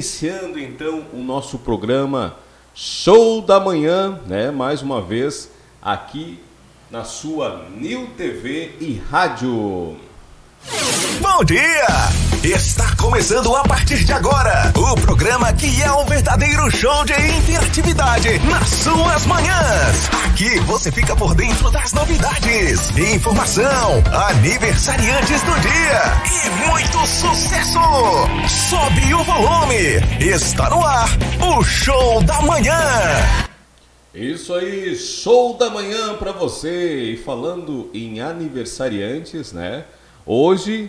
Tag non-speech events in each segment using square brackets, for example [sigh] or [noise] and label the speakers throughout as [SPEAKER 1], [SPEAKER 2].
[SPEAKER 1] Iniciando então o nosso programa Show da Manhã, né? Mais uma vez aqui na sua New TV e Rádio.
[SPEAKER 2] Bom dia! Está começando a partir de agora o programa que é um verdadeiro show de interatividade nas suas manhãs. Aqui você fica por dentro das novidades, informação, aniversariantes do dia e muito sucesso. Sobe o volume. Está no ar o show da manhã.
[SPEAKER 1] Isso aí, show da manhã para você. E falando em aniversariantes, né? Hoje,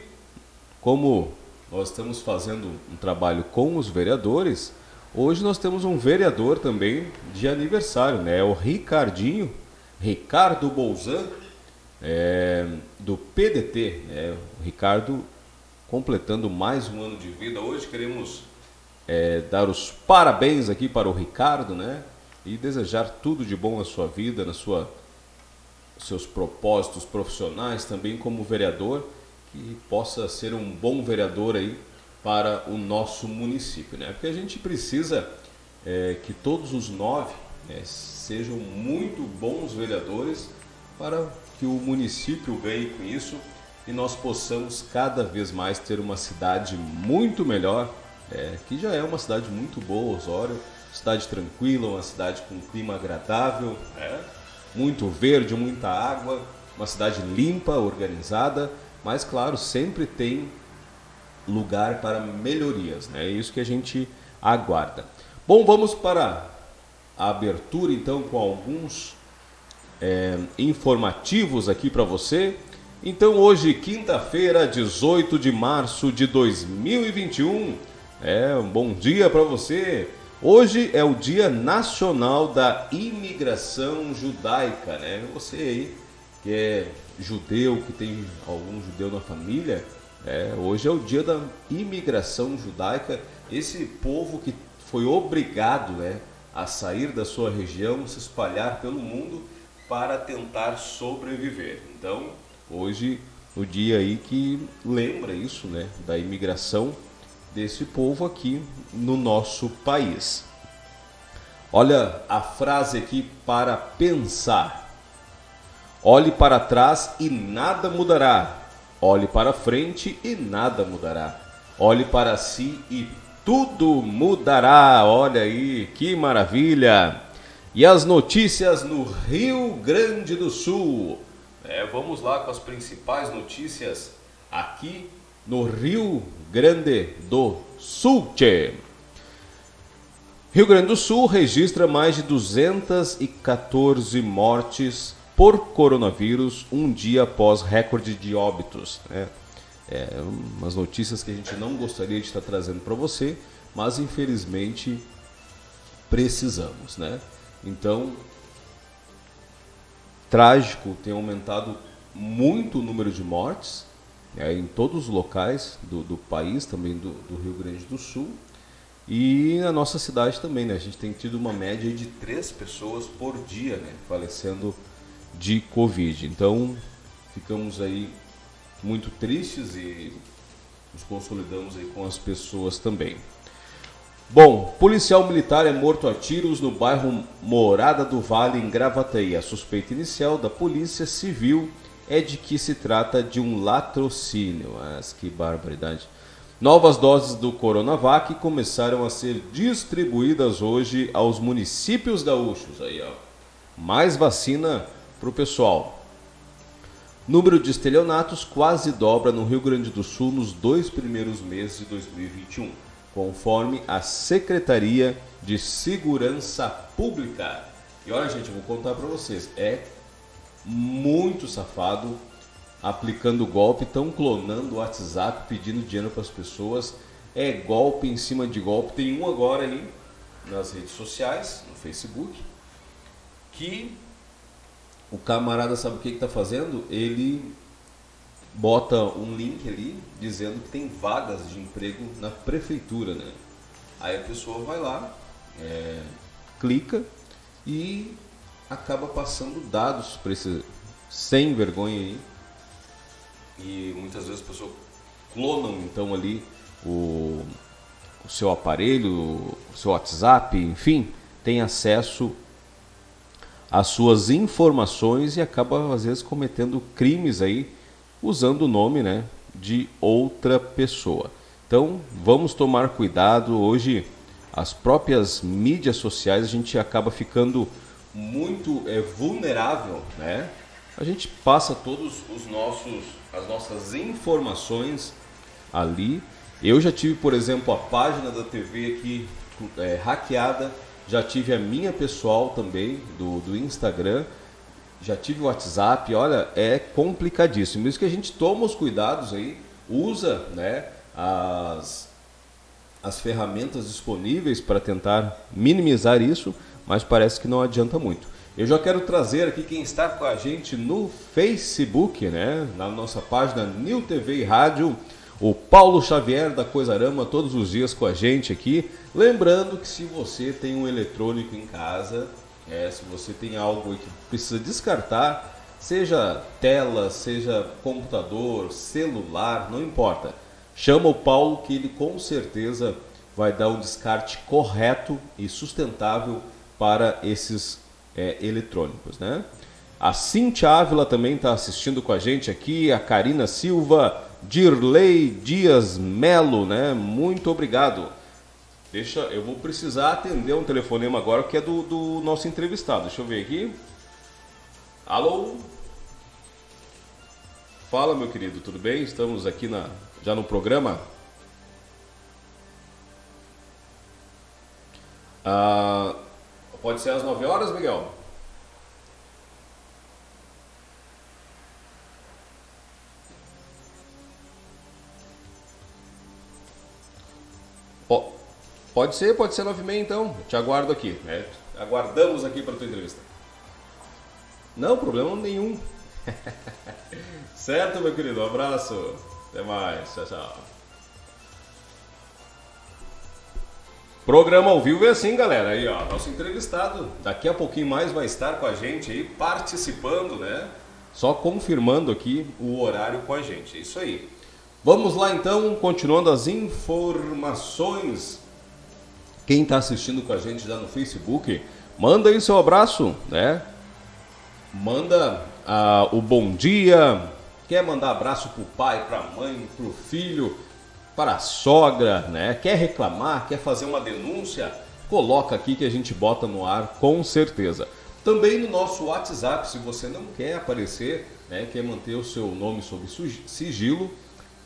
[SPEAKER 1] como nós estamos fazendo um trabalho com os vereadores, hoje nós temos um vereador também de aniversário, né? É o Ricardinho, Ricardo Bolzan, é, do PDT. Né? O Ricardo completando mais um ano de vida. Hoje queremos é, dar os parabéns aqui para o Ricardo, né? E desejar tudo de bom na sua vida, na sua seus propósitos profissionais, também como vereador que possa ser um bom vereador aí para o nosso município, né? Porque a gente precisa é, que todos os nove né, sejam muito bons vereadores para que o município ganhe com isso e nós possamos cada vez mais ter uma cidade muito melhor, é, que já é uma cidade muito boa, Osório, cidade tranquila, uma cidade com um clima agradável, é, muito verde, muita água, uma cidade limpa, organizada mas, claro, sempre tem lugar para melhorias, né? É isso que a gente aguarda. Bom, vamos para a abertura então com alguns é, informativos aqui para você. Então, hoje, quinta-feira, 18 de março de 2021, é um bom dia para você. Hoje é o Dia Nacional da Imigração Judaica, né? Você aí que é judeu, que tem algum judeu na família, é, hoje é o dia da imigração judaica. Esse povo que foi obrigado né, a sair da sua região, se espalhar pelo mundo para tentar sobreviver. Então, hoje, o dia aí que lembra isso, né, da imigração desse povo aqui no nosso país. Olha a frase aqui para pensar. Olhe para trás e nada mudará. Olhe para frente e nada mudará. Olhe para si e tudo mudará. Olha aí, que maravilha! E as notícias no Rio Grande do Sul. É, vamos lá com as principais notícias aqui no Rio Grande do Sul. Tchê. Rio Grande do Sul registra mais de 214 mortes por coronavírus um dia após recorde de óbitos. Né? É, umas notícias que a gente não gostaria de estar trazendo para você, mas infelizmente precisamos. Né? Então, trágico, tem aumentado muito o número de mortes né, em todos os locais do, do país, também do, do, Rio Grande do Sul. E na nossa cidade também, né? A gente tem tido uma média de três pessoas por dia né, falecendo de Covid. Então, ficamos aí muito tristes e nos consolidamos aí com as pessoas também. Bom, policial militar é morto a tiros no bairro Morada do Vale, em Gravataí. A suspeita inicial da polícia civil é de que se trata de um latrocínio. Mas que barbaridade. Novas doses do Coronavac começaram a ser distribuídas hoje aos municípios gaúchos. Aí, ó. Mais vacina para o pessoal. Número de estelionatos quase dobra no Rio Grande do Sul nos dois primeiros meses de 2021, conforme a Secretaria de Segurança Pública. E olha, gente, eu vou contar para vocês, é muito safado aplicando golpe, estão clonando o WhatsApp, pedindo dinheiro para as pessoas. É golpe em cima de golpe. Tem um agora aí nas redes sociais, no Facebook, que o camarada sabe o que está fazendo? Ele bota um link ali dizendo que tem vagas de emprego na prefeitura, né? Aí a pessoa vai lá, é, clica e acaba passando dados para esse sem vergonha aí. E muitas vezes a pessoa clonam então ali o, o seu aparelho, o seu WhatsApp, enfim, tem acesso às suas informações e acaba às vezes cometendo crimes aí usando o nome, né, de outra pessoa. Então, vamos tomar cuidado hoje as próprias mídias sociais a gente acaba ficando muito é, vulnerável, né? A gente passa todos os nossos as nossas informações ali. Eu já tive, por exemplo, a página da TV aqui é, hackeada, já tive a minha pessoal também do, do Instagram, já tive o WhatsApp. Olha, é complicadíssimo. Isso que a gente toma os cuidados aí, usa, né? As as ferramentas disponíveis para tentar minimizar isso, mas parece que não adianta muito. Eu já quero trazer aqui quem está com a gente no Facebook, né, na nossa página New TV e Rádio, o Paulo Xavier da Coisarama, todos os dias com a gente aqui. Lembrando que se você tem um eletrônico em casa, é, se você tem algo que precisa descartar, seja tela, seja computador, celular, não importa Chama o Paulo que ele com certeza vai dar um descarte correto e sustentável para esses é, eletrônicos, né? A Cintia Ávila também está assistindo com a gente aqui, a Karina Silva, Dirley Dias Melo, né? Muito obrigado. Deixa, eu vou precisar atender um telefonema agora que é do, do nosso entrevistado. Deixa eu ver aqui. Alô? Fala, meu querido, tudo bem? Estamos aqui na já no programa. Ah, pode ser às 9 horas, Miguel? Pode ser, pode ser 9 e meia então. Te aguardo aqui. Né? Aguardamos aqui para a tua entrevista. Não, problema nenhum. [laughs] certo, meu querido? Um abraço. Até mais. Tchau, tchau. Programa ao vivo é assim, galera. Aí, ó, nosso entrevistado daqui a pouquinho mais vai estar com a gente aí, participando, né? Só confirmando aqui o horário com a gente. É isso aí. Vamos lá então, continuando as informações. Quem está assistindo com a gente já no Facebook, manda aí seu abraço, né? Manda ah, o bom dia, quer mandar abraço pro pai, pra mãe, pro filho, para a sogra, né? Quer reclamar, quer fazer uma denúncia, coloca aqui que a gente bota no ar com certeza. Também no nosso WhatsApp, se você não quer aparecer, né, quer manter o seu nome sob sigilo,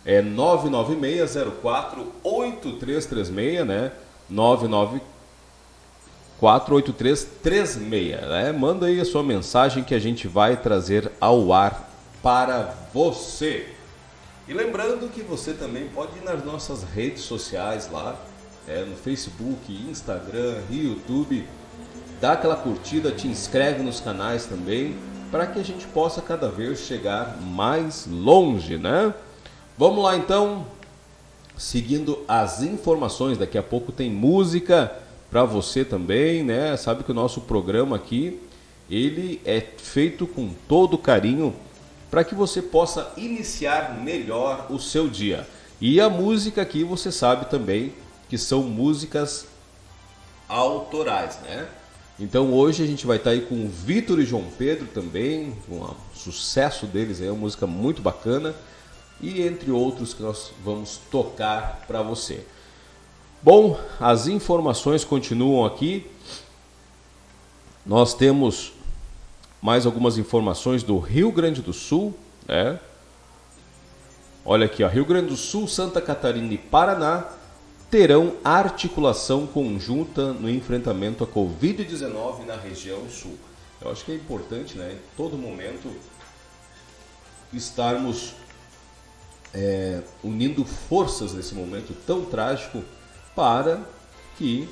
[SPEAKER 1] é 996048336, né? 9948336, né? Manda aí a sua mensagem que a gente vai trazer ao ar para você. E lembrando que você também pode ir nas nossas redes sociais lá, é, no Facebook, Instagram, YouTube, dá aquela curtida, te inscreve nos canais também, para que a gente possa cada vez chegar mais longe, né? Vamos lá então, seguindo as informações, daqui a pouco tem música para você também, né? Sabe que o nosso programa aqui, ele é feito com todo carinho para que você possa iniciar melhor o seu dia. E a música aqui você sabe também que são músicas autorais, né? Então hoje a gente vai estar aí com o Vitor e João Pedro também, um sucesso deles é uma música muito bacana e entre outros que nós vamos tocar para você. Bom, as informações continuam aqui. Nós temos mais algumas informações do Rio Grande do Sul, né? Olha aqui, ó, Rio Grande do Sul, Santa Catarina e Paraná terão articulação conjunta no enfrentamento à Covid-19 na região sul. Eu acho que é importante, né, em todo momento, estarmos é, unindo forças nesse momento tão trágico para que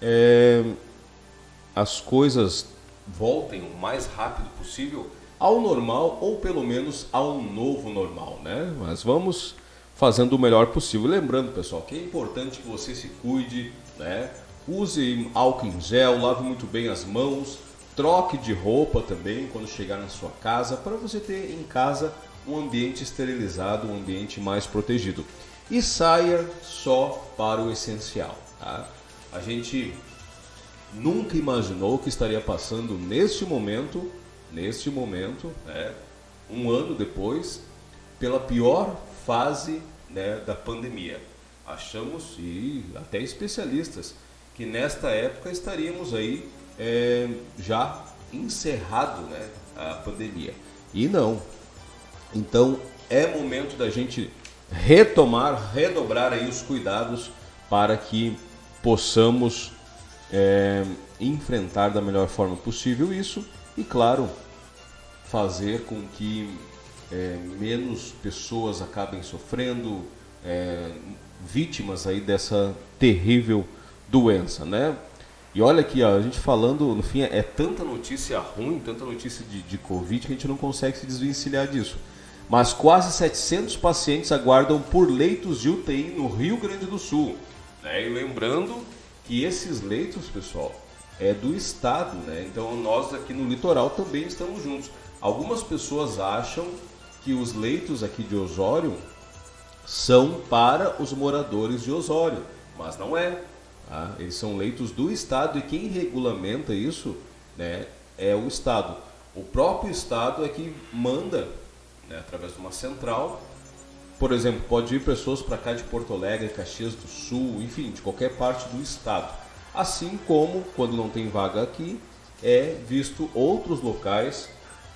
[SPEAKER 1] é, as coisas voltem o mais rápido possível ao normal ou pelo menos ao novo normal, né? Mas vamos fazendo o melhor possível. Lembrando, pessoal, que é importante que você se cuide, né? Use álcool em gel, lave muito bem as mãos, troque de roupa também quando chegar na sua casa para você ter em casa um ambiente esterilizado, um ambiente mais protegido. e saia só para o essencial. Tá? A gente nunca imaginou que estaria passando neste momento, neste momento, né, um ano depois, pela pior fase né, da pandemia. Achamos, e até especialistas, que nesta época estaríamos aí é, já encerrado né, a pandemia. E não. Então é momento da gente retomar, redobrar aí os cuidados para que possamos é, enfrentar da melhor forma possível isso e, claro, fazer com que é, menos pessoas acabem sofrendo, é, vítimas aí dessa terrível doença, né? E olha aqui, ó, a gente falando, no fim, é tanta notícia ruim, tanta notícia de, de Covid que a gente não consegue se desvencilhar disso. Mas quase 700 pacientes aguardam por leitos de UTI no Rio Grande do Sul. Né? E lembrando que esses leitos, pessoal, é do Estado, né? Então nós aqui no litoral também estamos juntos. Algumas pessoas acham que os leitos aqui de Osório são para os moradores de Osório, mas não é. Tá? Eles são leitos do Estado e quem regulamenta isso né, é o Estado. O próprio Estado é que manda, né, através de uma central, por exemplo, pode ir pessoas para cá de Porto Alegre, Caxias do Sul, enfim, de qualquer parte do Estado. Assim como, quando não tem vaga aqui, é visto outros locais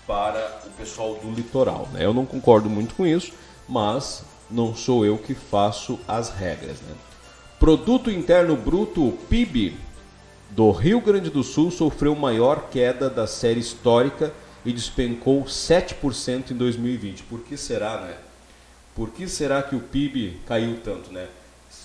[SPEAKER 1] para o pessoal do litoral. Né? Eu não concordo muito com isso, mas não sou eu que faço as regras. Né? Produto Interno Bruto, PIB, do Rio Grande do Sul sofreu maior queda da série histórica e despencou 7% em 2020. Por que será, né? Por que será que o PIB caiu tanto, né?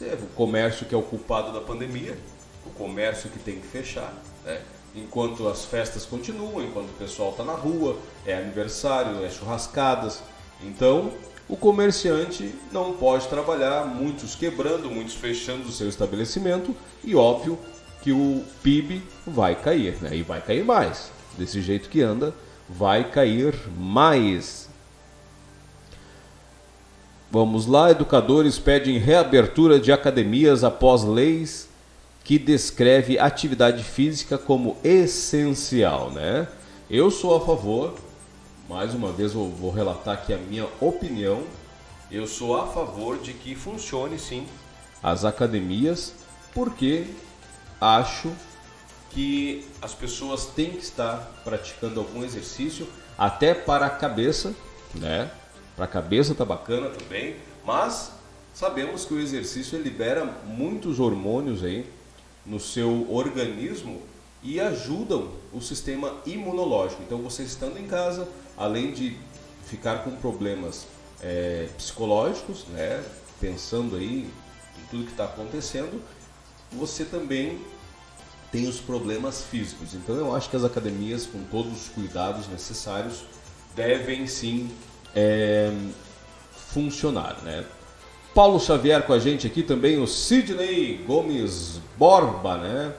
[SPEAKER 1] É o comércio que é o culpado da pandemia, o comércio que tem que fechar, né? enquanto as festas continuam, enquanto o pessoal está na rua, é aniversário, é churrascadas. Então, o comerciante não pode trabalhar, muitos quebrando, muitos fechando o seu estabelecimento e óbvio que o PIB vai cair, né? E vai cair mais. Desse jeito que anda, vai cair mais. Vamos lá, educadores pedem reabertura de academias após leis que descreve atividade física como essencial, né? Eu sou a favor, mais uma vez eu vou relatar aqui a minha opinião, eu sou a favor de que funcione sim as academias, porque acho que as pessoas têm que estar praticando algum exercício até para a cabeça, né? Para a cabeça tá bacana também, mas sabemos que o exercício libera muitos hormônios aí no seu organismo e ajudam o sistema imunológico. Então, você estando em casa, além de ficar com problemas é, psicológicos, né, pensando aí em tudo que está acontecendo, você também tem os problemas físicos. Então, eu acho que as academias, com todos os cuidados necessários, devem sim é, funcionar, né? Paulo Xavier com a gente aqui também, o Sidney Gomes Borba, né?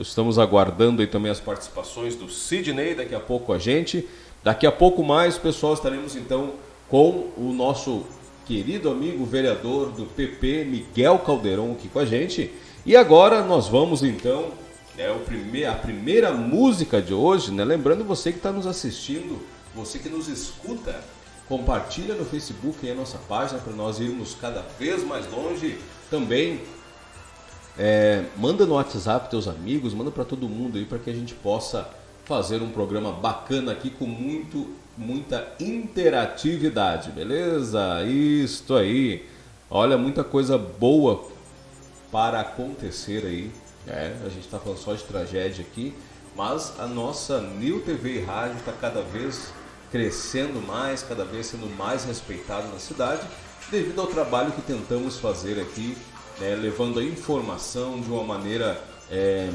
[SPEAKER 1] Estamos aguardando aí também as participações do Sidney daqui a pouco a gente. Daqui a pouco mais, pessoal, estaremos então com o nosso querido amigo vereador do PP, Miguel Caldeirão, aqui com a gente. E agora nós vamos então, é o primeir, a primeira música de hoje, né? Lembrando você que está nos assistindo, você que nos escuta Compartilha no Facebook a nossa página para nós irmos cada vez mais longe. Também é, manda no WhatsApp teus amigos, manda para todo mundo aí para que a gente possa fazer um programa bacana aqui com muito, muita interatividade, beleza? Isto aí. Olha, muita coisa boa para acontecer aí. É, a gente está falando só de tragédia aqui, mas a nossa New TV e Rádio está cada vez crescendo mais, cada vez sendo mais respeitado na cidade, devido ao trabalho que tentamos fazer aqui, né, levando a informação de uma maneira é,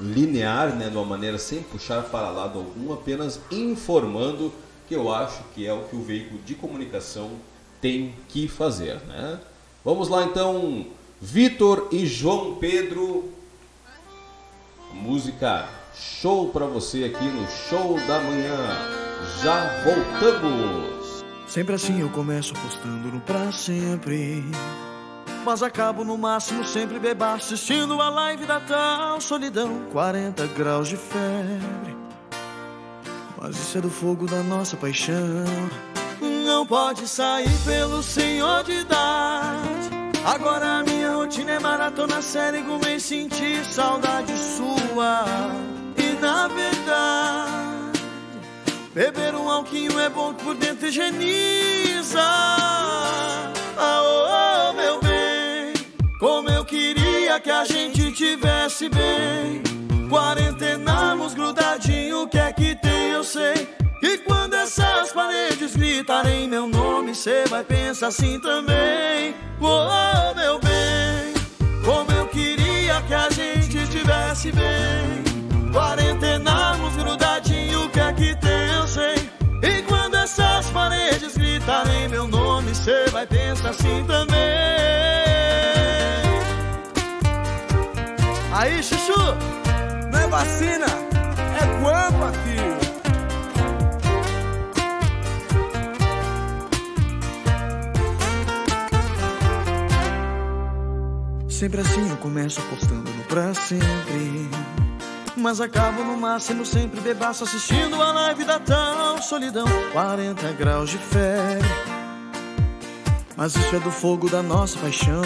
[SPEAKER 1] linear, né, de uma maneira sem puxar para lado algum, apenas informando, que eu acho que é o que o veículo de comunicação tem que fazer. Né? Vamos lá então, Vitor e João Pedro, música show para você aqui no Show da Manhã. Já voltamos!
[SPEAKER 3] Sempre assim eu começo apostando no pra sempre. Mas acabo no máximo sempre bebaço assistindo a live da tal solidão. 40 graus de febre. Mas isso é do fogo da nossa paixão. Não pode sair pelo senhor de idade. Agora a rotina é maratona série mês sentir saudade sua. E na verdade, beber um alquinho é bom por dentro higieniza. Ah, oh, meu bem, como eu queria que a gente tivesse bem. Quarentenamos grudadinho, o que é que tem, eu sei. E quando gritarem meu nome, cê vai pensar assim também. Oh, meu bem, como eu queria que a gente tivesse bem. Quarentenamos grudadinho, o que é que tem, eu sei. E quando essas paredes gritarem meu nome, cê vai pensar assim também. Aí, Chuchu, não é vacina, é guampa, filho. Sempre assim eu começo apostando no pra sempre. Mas acabo no máximo sempre bebaço assistindo a live da tal solidão. 40 graus de febre. Mas isso é do fogo da nossa paixão.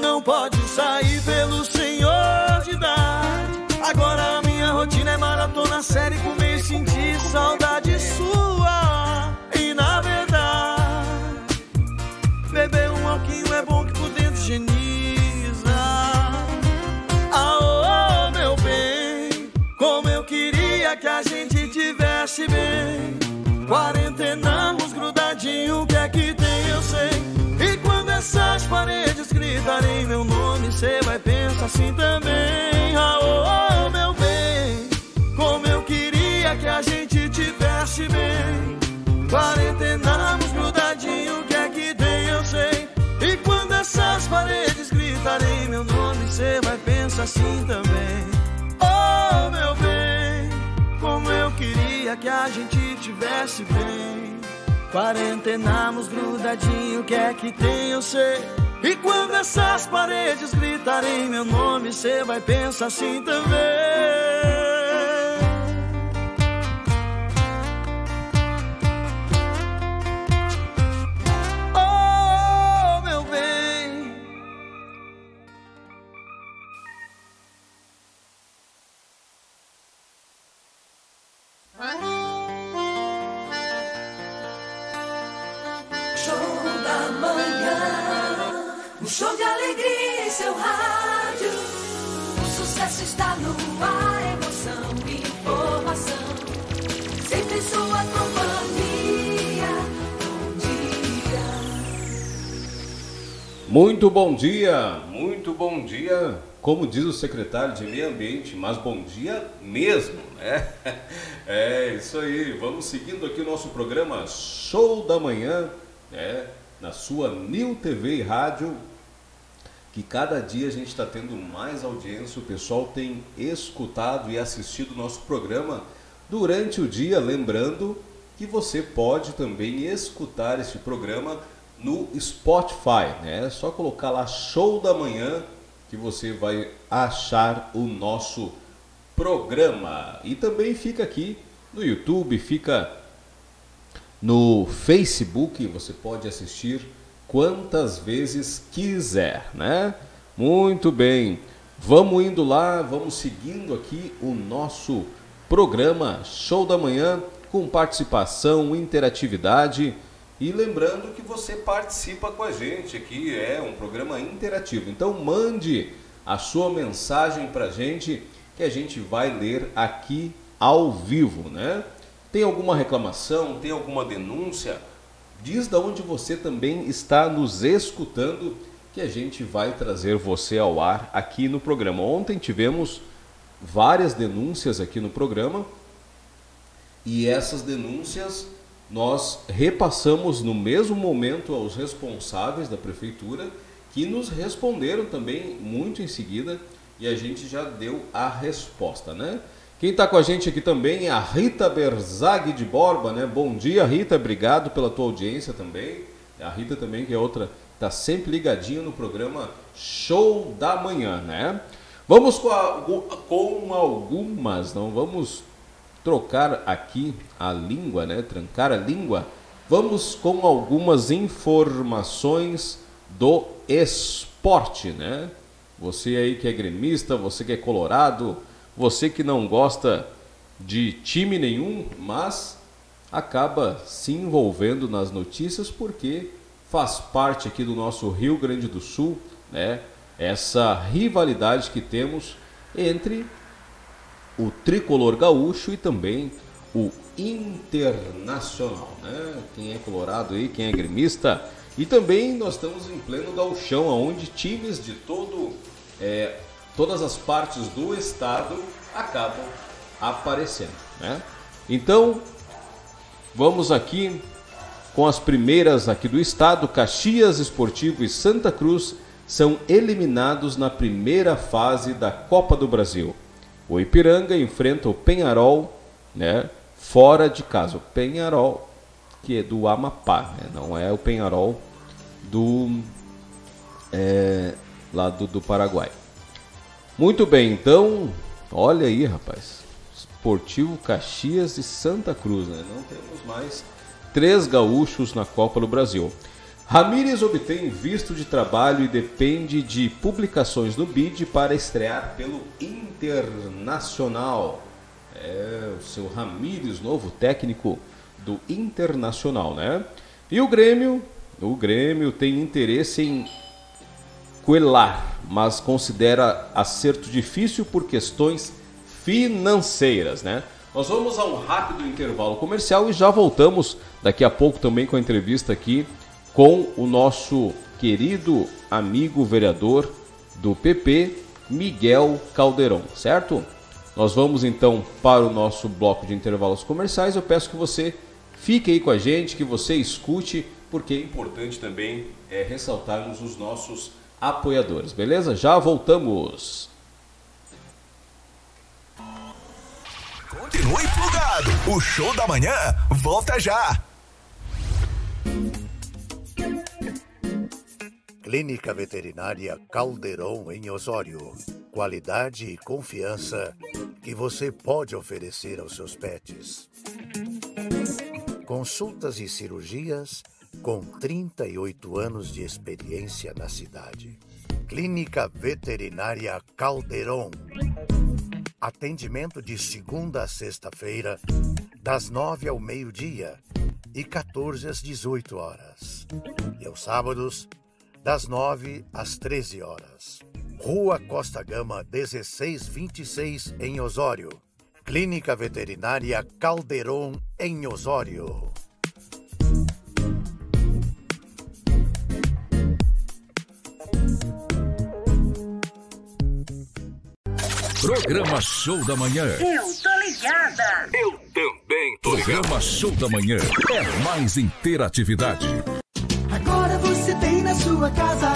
[SPEAKER 3] Não pode sair pelo senhor de idade. Agora a minha rotina é maratona série comer e sentir saudade gritarem meu nome, cê vai pensar assim também. Ah, oh, meu bem, como eu queria que a gente tivesse bem. Quarentenamos grudadinho, o que é que tem, eu sei. E quando essas paredes gritarem meu nome, cê vai pensar assim também. Oh, meu bem, como eu queria que a gente tivesse bem. Quarentenamos grudadinho, que é que tem, eu sei. E quando essas paredes gritarem meu nome, cê vai pensar assim também.
[SPEAKER 4] Um show de alegria em seu rádio. O sucesso está no ar, emoção e informação. Sempre em sua companhia. Bom dia.
[SPEAKER 1] Muito bom dia, muito bom dia. Como diz o secretário de Meio Ambiente, mas bom dia mesmo, né? [laughs] É isso aí. Vamos seguindo aqui o nosso programa Show da Manhã, né? Na sua New TV e Rádio, que cada dia a gente está tendo mais audiência. O pessoal tem escutado e assistido o nosso programa durante o dia. Lembrando que você pode também escutar este programa no Spotify, né? É só colocar lá Show da Manhã que você vai achar o nosso programa. E também fica aqui no YouTube, fica no Facebook, você pode assistir quantas vezes quiser, né? Muito bem. Vamos indo lá, vamos seguindo aqui o nosso programa Show da Manhã com participação, interatividade e lembrando que você participa com a gente aqui, é um programa interativo. Então mande a sua mensagem para a gente que a gente vai ler aqui ao vivo, né? Tem alguma reclamação, tem alguma denúncia? Diz da onde você também está nos escutando que a gente vai trazer você ao ar aqui no programa. Ontem tivemos várias denúncias aqui no programa e essas denúncias nós repassamos no mesmo momento aos responsáveis da prefeitura que nos responderam também muito em seguida e a gente já deu a resposta, né? Quem está com a gente aqui também é a Rita Berzag de Borba, né? Bom dia, Rita, obrigado pela tua audiência também. A Rita também, que é outra, está sempre ligadinha no programa Show da Manhã, né? Vamos com, a, com algumas, não vamos trocar aqui a língua, né? Trancar a língua. Vamos com algumas informações do esporte, né? Você aí que é gremista, você que é colorado, você que não gosta de time nenhum, mas acaba se envolvendo nas notícias porque faz parte aqui do nosso Rio Grande do Sul, né? Essa rivalidade que temos entre o tricolor gaúcho e também o internacional, né? Quem é colorado aí, quem é gremista, e também nós estamos em pleno gauchão, onde times de todo, é, todas as partes do estado acabam aparecendo. Né? Então, vamos aqui com as primeiras aqui do estado. Caxias Esportivo e Santa Cruz são eliminados na primeira fase da Copa do Brasil. O Ipiranga enfrenta o Penharol, né, fora de casa. O Penharol, que é do Amapá, né, não é o Penharol do é, lá do, do Paraguai. Muito bem, então, olha aí, rapaz. Esportivo Caxias e Santa Cruz, né? Não temos mais três gaúchos na Copa do Brasil. Ramírez obtém visto de trabalho e depende de publicações no BID para estrear pelo Internacional. É o seu Ramírez, novo técnico do Internacional, né? E o Grêmio o Grêmio tem interesse em Coelar, mas considera acerto difícil por questões financeiras, né? Nós vamos a um rápido intervalo comercial e já voltamos daqui a pouco também com a entrevista aqui com o nosso querido amigo vereador do PP, Miguel Caldeirão, certo? Nós vamos então para o nosso bloco de intervalos comerciais. Eu peço que você fique aí com a gente, que você escute porque é importante também é, ressaltarmos os nossos apoiadores, beleza? Já voltamos!
[SPEAKER 5] Continue plugado, o show da manhã volta já!
[SPEAKER 6] Clínica Veterinária Caldeirão em Osório. Qualidade e confiança que você pode oferecer aos seus pets. Consultas e cirurgias com 38 anos de experiência na cidade. Clínica Veterinária Caldeirão. Atendimento de segunda a sexta-feira, das nove ao meio-dia e 14 às 18 horas. E aos sábados, das nove às 13 horas. Rua Costa Gama 1626, em Osório. Clínica Veterinária Caldeirão, em Osório.
[SPEAKER 5] Programa Show da Manhã.
[SPEAKER 4] Eu tô ligada.
[SPEAKER 5] Eu também tô ligado. Programa Show da Manhã é mais interatividade.
[SPEAKER 7] Agora você tem na sua casa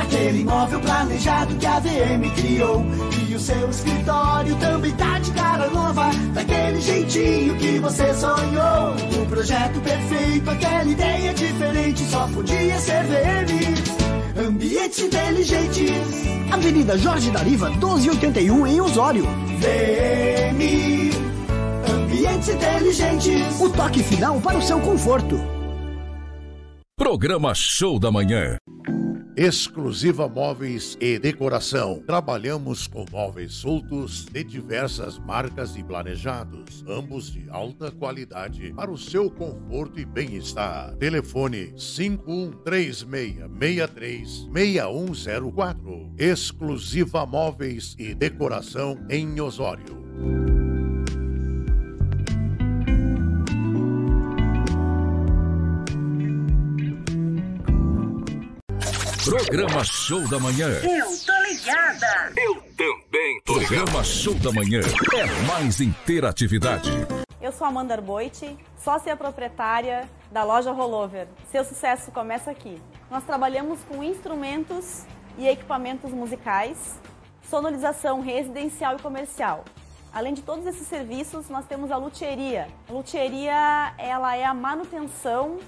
[SPEAKER 7] aquele imóvel planejado que a VM criou. E o seu escritório também tá de cara nova, daquele jeitinho que você sonhou. O projeto perfeito, aquela ideia diferente, só podia ser VM. Ambientes inteligentes. Avenida Jorge Dariva, 1281 em Osório. VM. Ambientes inteligentes. O toque final para o seu conforto.
[SPEAKER 5] Programa Show da Manhã.
[SPEAKER 6] Exclusiva Móveis e Decoração. Trabalhamos com móveis soltos de diversas marcas e planejados, ambos de alta qualidade para o seu conforto e bem-estar. Telefone 5136636104. Exclusiva Móveis e Decoração em Osório.
[SPEAKER 5] Programa Show da Manhã.
[SPEAKER 4] Eu tô ligada.
[SPEAKER 5] Eu também tô. Programa Show da Manhã é mais interatividade.
[SPEAKER 8] Eu sou Amanda Arboite, sócia proprietária da loja Rollover. Seu sucesso começa aqui. Nós trabalhamos com instrumentos e equipamentos musicais, sonorização residencial e comercial. Além de todos esses serviços, nós temos a luthieria. A luthieria, ela é a manutenção,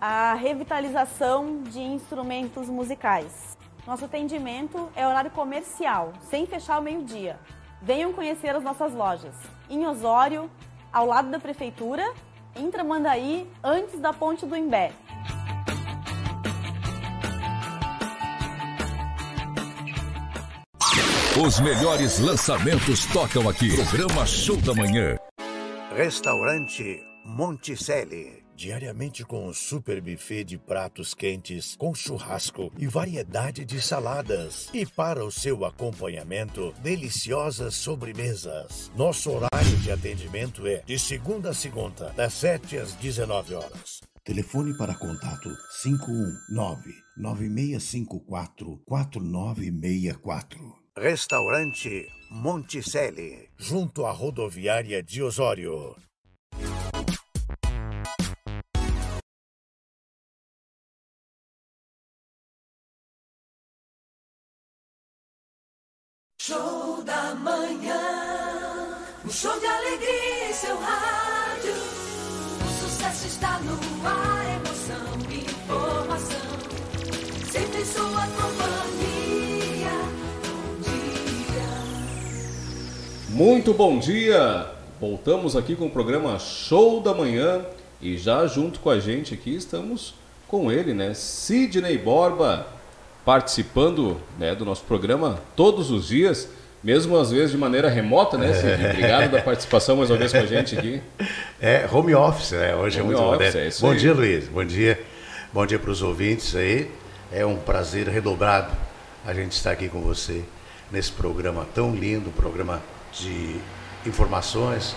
[SPEAKER 8] a revitalização de instrumentos musicais. Nosso atendimento é horário comercial, sem fechar ao meio-dia. Venham conhecer as nossas lojas. Em Osório, ao lado da prefeitura, em Tramandaí, antes da ponte do Imbé.
[SPEAKER 2] Os melhores lançamentos tocam aqui. Programa Show da Manhã.
[SPEAKER 9] Restaurante Monticelli. Diariamente com um super buffet de pratos quentes, com churrasco e variedade de saladas. E para o seu acompanhamento, deliciosas sobremesas. Nosso horário de atendimento é de segunda a segunda, das 7 às 19 horas. Telefone para contato 519-9654-4964. Restaurante Monticelli, junto à rodoviária de Osório.
[SPEAKER 4] Show da manhã, um show de alegria em seu rádio. O sucesso está no ar, emoção informação. Sempre em sua companhia. Bom dia.
[SPEAKER 1] Muito bom dia! Voltamos aqui com o programa Show da Manhã e já junto com a gente aqui estamos com ele, né? Sidney Borba, participando né, do nosso programa todos os dias, mesmo às vezes de maneira remota, né, Sidney? Obrigado da participação mais uma vez com a gente aqui.
[SPEAKER 6] É, home office, né? Hoje
[SPEAKER 1] Home
[SPEAKER 6] é muito
[SPEAKER 1] office,
[SPEAKER 6] né?
[SPEAKER 1] é
[SPEAKER 6] Bom dia, Luiz. Bom dia. Bom dia para os ouvintes aí. É um prazer redobrado a gente estar aqui com você nesse programa tão lindo, programa de informações,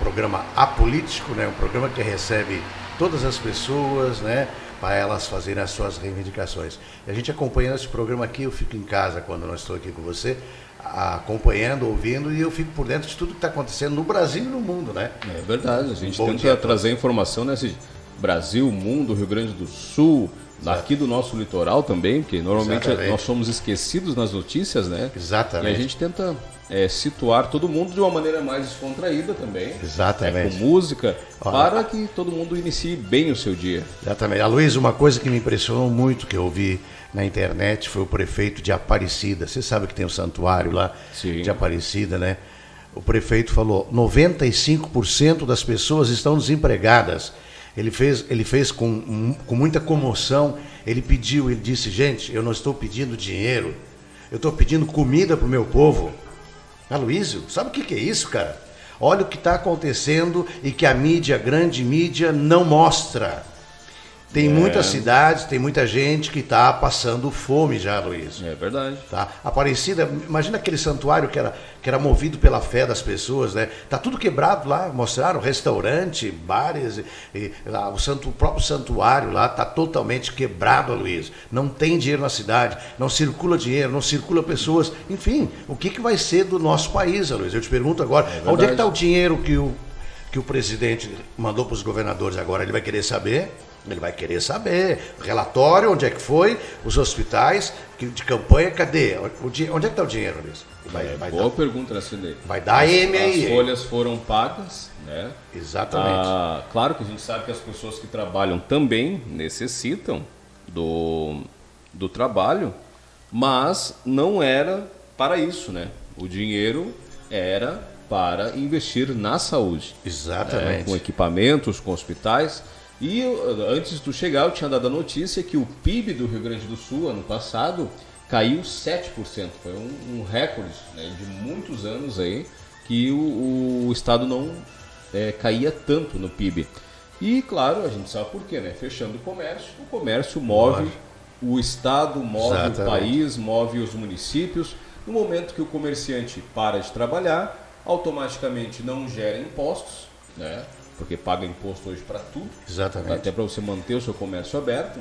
[SPEAKER 6] programa apolítico, né? Um programa que recebe todas as pessoas, né? Para elas fazerem as suas reivindicações. E a gente acompanhando esse programa aqui, eu fico em casa quando não estou aqui com você, acompanhando, ouvindo, e eu fico por dentro de tudo que está acontecendo no Brasil e no mundo, né?
[SPEAKER 1] É verdade, a gente tenta trazer informação nesse Brasil, mundo, Rio Grande do Sul, daqui do nosso litoral também, porque normalmente
[SPEAKER 6] Exatamente.
[SPEAKER 1] nós somos esquecidos nas notícias, né?
[SPEAKER 6] Exatamente.
[SPEAKER 1] E a gente tenta é, situar todo mundo de uma maneira mais descontraída também.
[SPEAKER 6] Exatamente.
[SPEAKER 1] né, com música,
[SPEAKER 6] Olha,
[SPEAKER 1] para que todo mundo inicie bem o seu dia.
[SPEAKER 6] Exatamente. A Luiz, uma coisa que me impressionou muito que eu vi na internet foi o prefeito de Aparecida. Você sabe que tem o santuário lá
[SPEAKER 1] Sim.
[SPEAKER 6] de Aparecida, né? O prefeito falou: 95% das pessoas estão desempregadas. Ele fez, ele fez com, com muita comoção. Ele pediu, ele disse: gente, eu não estou pedindo dinheiro, eu estou pedindo comida para o meu povo. Aloysio, sabe o que, que é isso, cara? Olha o que está acontecendo e que a mídia, a grande mídia, não mostra. Tem
[SPEAKER 1] É.
[SPEAKER 6] muitas cidades, tem muita gente que está passando fome já, Luiz.
[SPEAKER 1] É verdade.
[SPEAKER 6] Tá? Aparecida, imagina aquele santuário que era, que era movido pela fé das pessoas, né? Tá tudo quebrado lá, mostraram restaurante, bares, e, lá, o, santo, o próprio santuário lá tá totalmente quebrado, Luiz. Não tem dinheiro na cidade, não circula dinheiro, não circula pessoas. Enfim, o que, que vai ser do nosso país, Luiz? Eu te pergunto agora,
[SPEAKER 1] verdade.
[SPEAKER 6] onde é que está o dinheiro que o, que o presidente mandou para os governadores agora? Ele vai querer saber? Ele vai querer saber. Relatório, onde é que foi? Os hospitais de campanha, cadê? Onde é que está o dinheiro, Luiz? Vai,
[SPEAKER 1] É,
[SPEAKER 6] vai
[SPEAKER 1] boa
[SPEAKER 6] dar-
[SPEAKER 1] pergunta, né, Sidney?
[SPEAKER 6] vai dar M
[SPEAKER 1] As
[SPEAKER 6] aí. hein?
[SPEAKER 1] folhas foram pagas, né?
[SPEAKER 6] Exatamente.
[SPEAKER 1] Ah, claro que a gente sabe que as pessoas que trabalham também necessitam do, do trabalho, mas não era para isso, né? O dinheiro era para investir na saúde.
[SPEAKER 6] Exatamente.
[SPEAKER 1] É, com equipamentos, com hospitais. E eu, antes de tu chegar, eu tinha dado a notícia que o PIB do Rio Grande do Sul, ano passado, caiu 7%. Foi um, um recorde né, de muitos anos aí que o, o Estado não é, caía tanto no PIB. E, claro, a gente sabe por quê, né? Fechando o comércio, o comércio move
[SPEAKER 6] Move.
[SPEAKER 1] o Estado, move
[SPEAKER 6] Exatamente.
[SPEAKER 1] o país, move os municípios. No momento que o comerciante para de trabalhar, automaticamente não gera impostos, né? Porque paga imposto hoje para tudo,
[SPEAKER 6] Exatamente.
[SPEAKER 1] até para você manter o seu comércio aberto.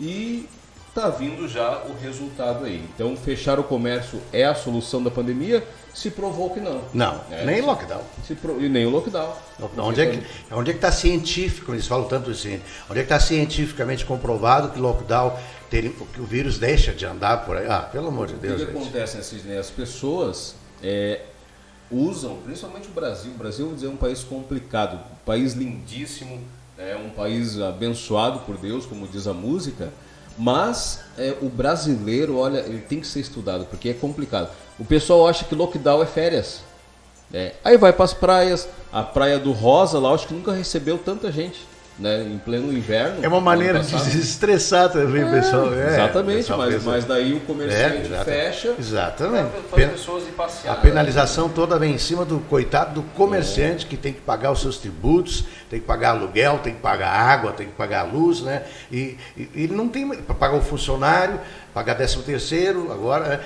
[SPEAKER 1] E tá vindo já o resultado aí. Então, fechar o comércio é a solução da pandemia? Se provou que não.
[SPEAKER 6] Não,
[SPEAKER 1] É.
[SPEAKER 6] nem lockdown.
[SPEAKER 1] Se pro- E nem o lockdown.
[SPEAKER 6] Onde é que onde é que está científico? Eles falam tanto assim. Onde é que está cientificamente comprovado que lockdown teria, que o vírus deixa de andar por aí? Ah, pelo amor de
[SPEAKER 1] O
[SPEAKER 6] Deus.
[SPEAKER 1] que, que
[SPEAKER 6] gente.
[SPEAKER 1] acontece, né, Sidney? As pessoas é, usam, principalmente o Brasil. O Brasil, vou dizer, é um país complicado, um país lindíssimo, é um país abençoado por Deus, como diz a música, mas é, o brasileiro, olha, ele tem que ser estudado, porque é complicado. O pessoal acha que lockdown é férias. É, aí vai para as praias, a praia do Rosa lá, acho que nunca recebeu tanta gente, né? Em pleno inverno.
[SPEAKER 6] É uma maneira de desestressar também,
[SPEAKER 1] é,
[SPEAKER 6] pessoal.
[SPEAKER 1] É, exatamente, pessoal mas, mas daí o comerciante
[SPEAKER 6] é,
[SPEAKER 1] fecha.
[SPEAKER 6] Exatamente.
[SPEAKER 1] Para as pessoas ir passear.
[SPEAKER 6] A penalização toda vem em cima do coitado do comerciante que tem que pagar os seus tributos, tem que pagar aluguel, tem que pagar água, tem que pagar luz, né? E, e ele não tem para pagar o funcionário, pagar 13 terceiro, agora, né?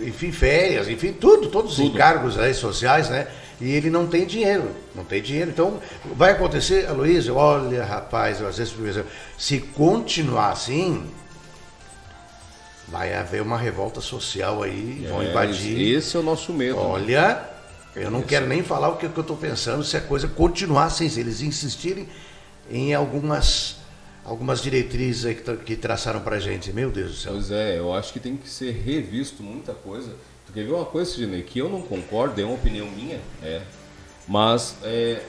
[SPEAKER 6] enfim, férias, enfim, tudo, todos os encargos aí, sociais, né? E ele não tem dinheiro, não tem dinheiro. Então, vai acontecer, Aloysio, olha, rapaz, às vezes, se continuar assim, vai haver uma revolta social aí, vão
[SPEAKER 1] É,
[SPEAKER 6] invadir.
[SPEAKER 1] Esse é o nosso medo. né?
[SPEAKER 6] Olha, eu não quero nem falar o que, que eu estou pensando se a coisa continuar assim, se eles insistirem em algumas, algumas diretrizes aí que, que traçaram pra gente. Meu Deus do céu.
[SPEAKER 1] Pois é, eu acho que tem que ser revisto muita coisa. Tu quer ver uma coisa, Sidney, que eu não concordo, é uma opinião minha, é. Mas é,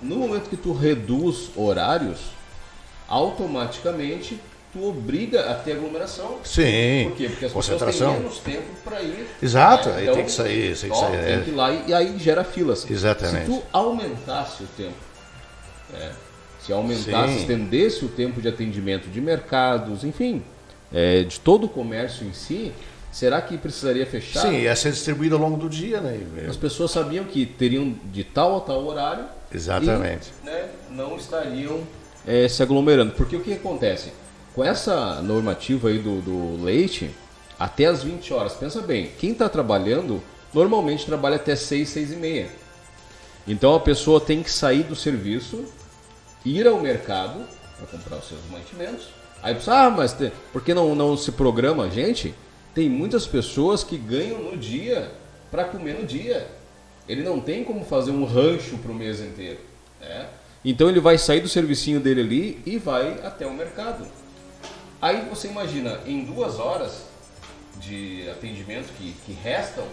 [SPEAKER 1] no momento que tu reduz horários, automaticamente tu obriga a ter aglomeração.
[SPEAKER 6] Sim,
[SPEAKER 1] Por quê? Porque as
[SPEAKER 6] concentração.
[SPEAKER 1] pessoas têm menos tempo para ir.
[SPEAKER 6] Exato,
[SPEAKER 1] né?
[SPEAKER 6] aí tem que sair, tem que sair, é.
[SPEAKER 1] Tem que ir lá e, e aí gera filas.
[SPEAKER 6] Exatamente.
[SPEAKER 1] Se tu aumentasse o tempo, né? se aumentasse,
[SPEAKER 6] Sim.
[SPEAKER 1] estendesse o tempo de atendimento de mercados, enfim, é, de todo o comércio em si, será que precisaria fechar?
[SPEAKER 6] Sim, ia ser distribuído ao longo do dia, né?
[SPEAKER 1] As pessoas sabiam que teriam de tal a tal horário
[SPEAKER 6] Exatamente.
[SPEAKER 1] e né, não estariam é, se aglomerando. Porque o que acontece? Com essa normativa aí do, do leite, até as 20 horas, pensa bem, quem está trabalhando normalmente trabalha até 6, 6 e meia. Então a pessoa tem que sair do serviço, ir ao mercado para comprar os seus mantimentos. Aí você, ah, mas tem- por que não, não se programa? Gente, tem muitas pessoas que ganham no dia para comer no dia. Ele não tem como fazer um rancho para o mês inteiro. Né? Então ele vai sair do servicinho dele ali e vai até o mercado. Aí você imagina, em duas horas de atendimento que, que restam,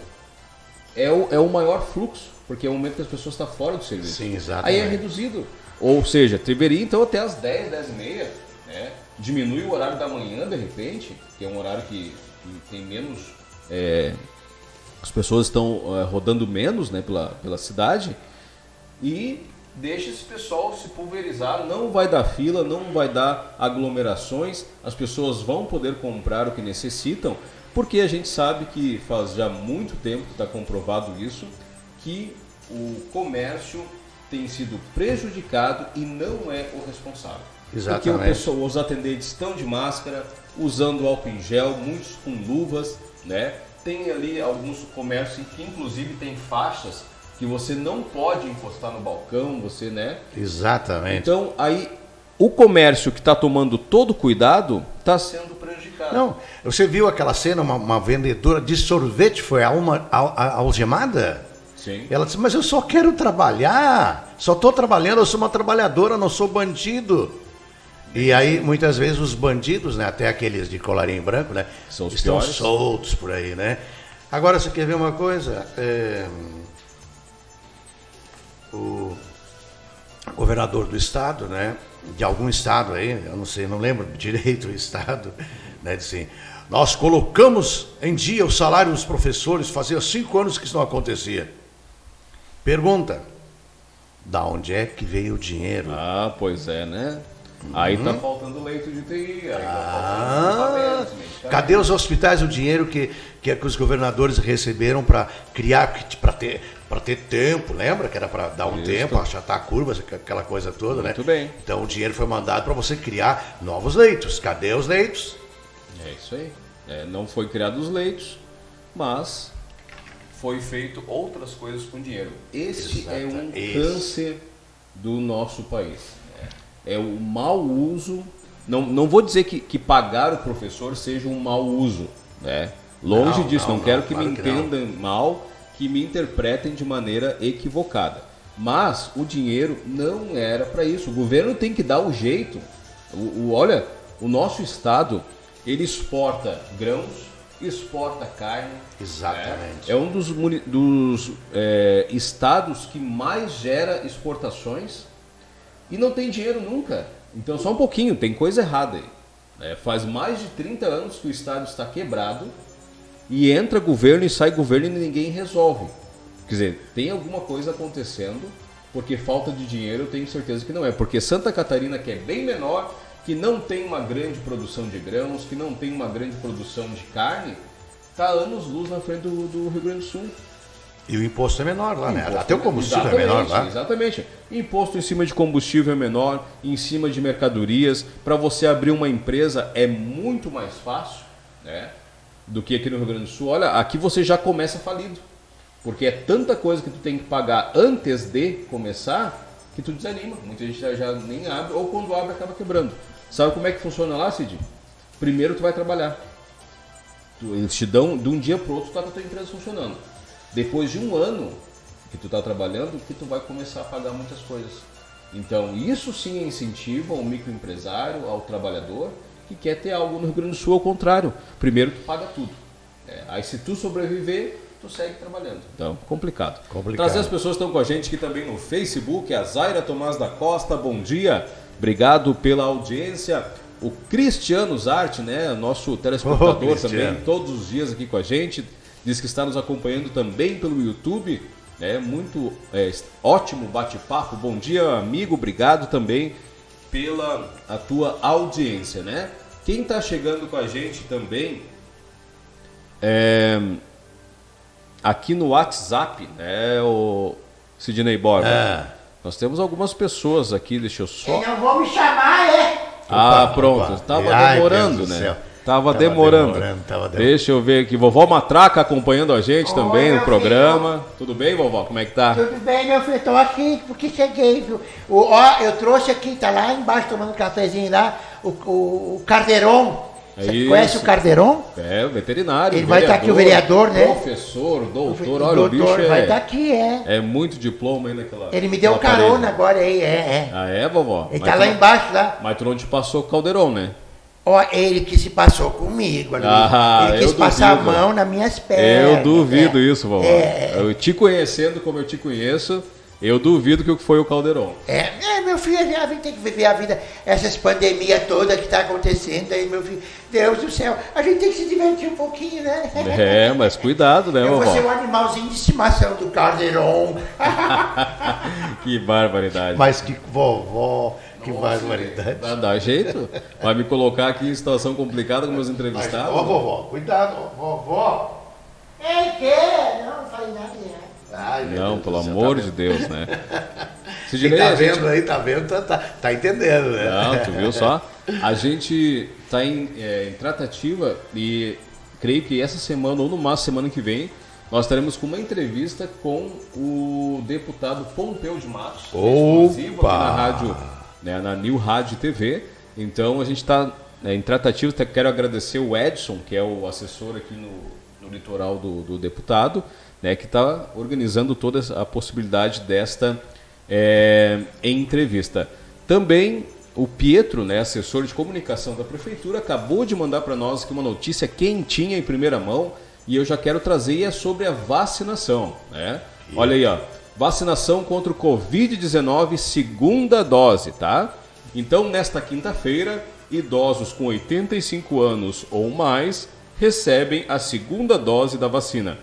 [SPEAKER 1] é o, é o maior fluxo, porque é o momento que as pessoas estão fora do serviço.
[SPEAKER 6] Sim, exatamente.
[SPEAKER 1] Aí é reduzido. Ou seja, deveria então até as 10, 10 e meia, né? diminui o horário da manhã de repente, que é um horário que, que tem menos. é, as pessoas estão é, rodando menos né, pela, pela cidade e deixa esse pessoal se pulverizar. Não vai dar fila, não vai dar aglomerações, as pessoas vão poder comprar o que necessitam, porque a gente sabe que faz já muito tempo que está comprovado isso, que o comércio tem sido prejudicado e não é o responsável. Porque o
[SPEAKER 6] Exatamente.
[SPEAKER 1] pessoal, os atendentes estão de máscara, usando álcool em gel, muitos com luvas, né? Tem ali alguns comércios que inclusive tem faixas que você não pode encostar no balcão, você, né?
[SPEAKER 6] Exatamente.
[SPEAKER 1] Então aí o comércio que está tomando todo cuidado está sendo prejudicado.
[SPEAKER 6] Não, você viu aquela cena, uma, uma vendedora de sorvete foi al- algemada?
[SPEAKER 1] Sim.
[SPEAKER 6] Ela disse, mas eu só quero trabalhar, só estou trabalhando, eu sou uma trabalhadora, não sou bandido. E aí, muitas vezes, os bandidos, né, até aqueles de colarinho branco, né, estão
[SPEAKER 1] piores.
[SPEAKER 6] soltos por aí, né? Agora, você quer ver uma coisa? É, governador do estado, né, de algum estado aí, eu não sei, não lembro [laughs] direito o estado, né, disse assim, nós colocamos em dia o salário dos professores, fazia cinco anos que isso não acontecia. Pergunta, da onde é que veio o dinheiro?
[SPEAKER 1] Ah, pois é, né? Aí tá faltando leito de TI, aí tá
[SPEAKER 6] Ah,
[SPEAKER 1] faltando medicamentos.
[SPEAKER 6] cadê os hospitais o dinheiro que, que, que os governadores receberam para criar, para ter, para ter tempo, lembra? Que era para dar um
[SPEAKER 1] Isso.
[SPEAKER 6] tempo, achatar a curva, aquela coisa toda,
[SPEAKER 1] Muito
[SPEAKER 6] né?
[SPEAKER 1] bem.
[SPEAKER 6] Então o dinheiro foi mandado para você criar novos leitos. Cadê os leitos?
[SPEAKER 1] É isso aí. É, não foi criado os leitos, mas foi feito outras coisas com dinheiro. Este é um
[SPEAKER 6] esse.
[SPEAKER 1] câncer do nosso país. É, É o mau uso. Não, não vou dizer que, que pagar o professor seja um mau uso. Né? Longe
[SPEAKER 6] Não,
[SPEAKER 1] disso, não,
[SPEAKER 6] não,
[SPEAKER 1] quero
[SPEAKER 6] não,
[SPEAKER 1] que
[SPEAKER 6] claro
[SPEAKER 1] me entendam mal, que me interpretem de maneira equivocada. Mas o dinheiro não era para isso. O governo tem que dar o jeito. O, o- olha, o nosso estado ele exporta grãos, exporta carne.
[SPEAKER 6] Exatamente.
[SPEAKER 1] É, é um dos, dos é, estados que mais gera exportações e não tem dinheiro nunca. Então, só um pouquinho, tem coisa errada aí. É, faz mais de 30 anos que o estado está quebrado e entra governo e sai governo e ninguém resolve. Quer dizer, tem alguma coisa acontecendo, porque falta de dinheiro eu tenho certeza que não é. Porque Santa Catarina, que é bem menor, que não tem uma grande produção de grãos, que não tem uma grande produção de carne, está anos luz na frente do, do Rio Grande do Sul.
[SPEAKER 6] E o imposto é menor lá, né? Até o combustível é menor lá.
[SPEAKER 1] Exatamente. Imposto em cima de combustível é menor, em cima de mercadorias. Para você abrir uma empresa é muito mais fácil né, do que aqui no Rio Grande do Sul. Olha, aqui você já começa falido. Porque é tanta coisa que tu tem que pagar antes de começar que tu desanima. Muita gente já, nem abre, ou quando abre acaba quebrando. Sabe como é que funciona lá, Cid? Primeiro tu vai trabalhar. Tu- Eles te dão, de um dia para outro, tá com a tua empresa funcionando. Depois de um ano que tu tá trabalhando, que tu vai começar a pagar muitas coisas. Então, isso sim incentiva o microempresário, ao trabalhador, que quer ter algo no Rio Grande do Sul, ao contrário. Primeiro tu paga tudo. É, aí se tu sobreviver, tu segue trabalhando. Então, complicado.
[SPEAKER 6] Complicado.
[SPEAKER 1] Trazer as pessoas que estão com a gente aqui também no Facebook, a Zaira Tomás da Costa, bom dia. Obrigado pela audiência. O Cristiano Zarte, né, nosso telespectador
[SPEAKER 6] Cristiano.
[SPEAKER 1] também, todos os dias aqui com a gente, diz que está nos acompanhando também pelo YouTube. É muito é, ótimo bate-papo. Bom dia, amigo. Obrigado também pela a tua audiência, né? Quem está chegando com a gente também é, aqui no WhatsApp, né, o Sidney Borba.
[SPEAKER 6] É.
[SPEAKER 1] Nós temos algumas pessoas aqui, deixa eu só.
[SPEAKER 10] não vou me chamar, é?
[SPEAKER 1] Ah,
[SPEAKER 6] Opa,
[SPEAKER 1] pronto.
[SPEAKER 6] opa.
[SPEAKER 1] Tava
[SPEAKER 6] Ai,
[SPEAKER 1] demorando,
[SPEAKER 6] Deus do
[SPEAKER 1] né?
[SPEAKER 6] céu.
[SPEAKER 1] Tava,
[SPEAKER 6] Tava
[SPEAKER 1] demorando.
[SPEAKER 6] demorando, tava demorando.
[SPEAKER 1] Deixa eu ver aqui. Vovó Matraca acompanhando a gente também
[SPEAKER 10] Oi,
[SPEAKER 1] no
[SPEAKER 10] meu
[SPEAKER 1] programa. Tudo bem, vovó? Como é que tá?
[SPEAKER 10] Tudo bem, meu filho? Tô aqui porque cheguei, viu? O, ó, eu trouxe aqui, tá lá embaixo tomando um cafezinho lá, o, o, o Carderon.
[SPEAKER 1] É
[SPEAKER 10] Você
[SPEAKER 1] isso.
[SPEAKER 10] conhece o Carderon?
[SPEAKER 1] É, o veterinário.
[SPEAKER 10] Ele vai estar aqui, o vereador, né?
[SPEAKER 1] Professor, doutor,
[SPEAKER 10] O
[SPEAKER 1] olha, o bicho
[SPEAKER 10] vai
[SPEAKER 1] é,
[SPEAKER 10] estar aqui, é.
[SPEAKER 1] é muito diploma aí naquela.
[SPEAKER 10] Ele me deu carona
[SPEAKER 1] parede.
[SPEAKER 10] agora aí, é, é.
[SPEAKER 1] Ah, é, vovó?
[SPEAKER 10] Ele
[SPEAKER 1] Mas
[SPEAKER 10] tá lá
[SPEAKER 1] não-
[SPEAKER 10] embaixo, lá.
[SPEAKER 1] Mas tu não te passou o caldeirão, né?
[SPEAKER 10] Ó, ele que se passou comigo ali.
[SPEAKER 1] Ah,
[SPEAKER 10] ele quis passar
[SPEAKER 1] duvido.
[SPEAKER 10] a mão nas minhas pernas.
[SPEAKER 1] Eu duvido
[SPEAKER 10] é.
[SPEAKER 1] isso, vovó.
[SPEAKER 10] É.
[SPEAKER 1] Eu te conhecendo como eu te conheço, eu duvido que o que foi o caldeirão.
[SPEAKER 10] É, é, meu filho, a gente tem que viver a vida, essas pandemias todas que tá acontecendo aí, meu filho. Deus do céu, a gente tem que se divertir um pouquinho, né?
[SPEAKER 1] É, mas cuidado, né, [laughs]
[SPEAKER 10] Eu vou ser
[SPEAKER 1] vovó?
[SPEAKER 10] um animalzinho de estimação do Calderon. [laughs]
[SPEAKER 1] Que barbaridade.
[SPEAKER 6] Mas que vovó, que barbaridade.
[SPEAKER 1] Vai dar jeito? Vai me colocar aqui em situação complicada com meus
[SPEAKER 6] Mas,
[SPEAKER 1] entrevistados?
[SPEAKER 6] ó, vovó, cuidado, ó, vovó.
[SPEAKER 10] Ei, que? Não, não falei nada. né?
[SPEAKER 6] Ai,
[SPEAKER 1] Não,
[SPEAKER 6] Deus
[SPEAKER 1] pelo
[SPEAKER 6] céu,
[SPEAKER 1] amor
[SPEAKER 6] tá
[SPEAKER 1] de
[SPEAKER 6] vendo?
[SPEAKER 1] Deus, né? [laughs]
[SPEAKER 6] Quem
[SPEAKER 1] Sidney,
[SPEAKER 6] tá
[SPEAKER 1] a gente-
[SPEAKER 6] vendo aí, tá vendo, tá, tá, tá entendendo, né?
[SPEAKER 1] Não, tu viu só? A gente está em, é, em tratativa e creio que essa semana ou no máximo semana que vem nós teremos com uma entrevista com o deputado Pompeu de Matos, exclusivo aqui na rádio, né, na New Rádio TV. Então a gente está em tratativa. Quero agradecer o Edson, que é o assessor aqui no, no litoral do, do deputado, né, que está organizando toda a possibilidade desta é, entrevista. Também o Pietro, né, assessor de comunicação da prefeitura, acabou de mandar para nós aqui uma notícia quentinha em primeira mão e eu já quero trazer e é sobre a vacinação, né? Olha aí, ó, vacinação contra o COVID-19 segunda dose, tá? Então, nesta quinta-feira, idosos com 85 anos ou mais recebem a segunda dose da vacina.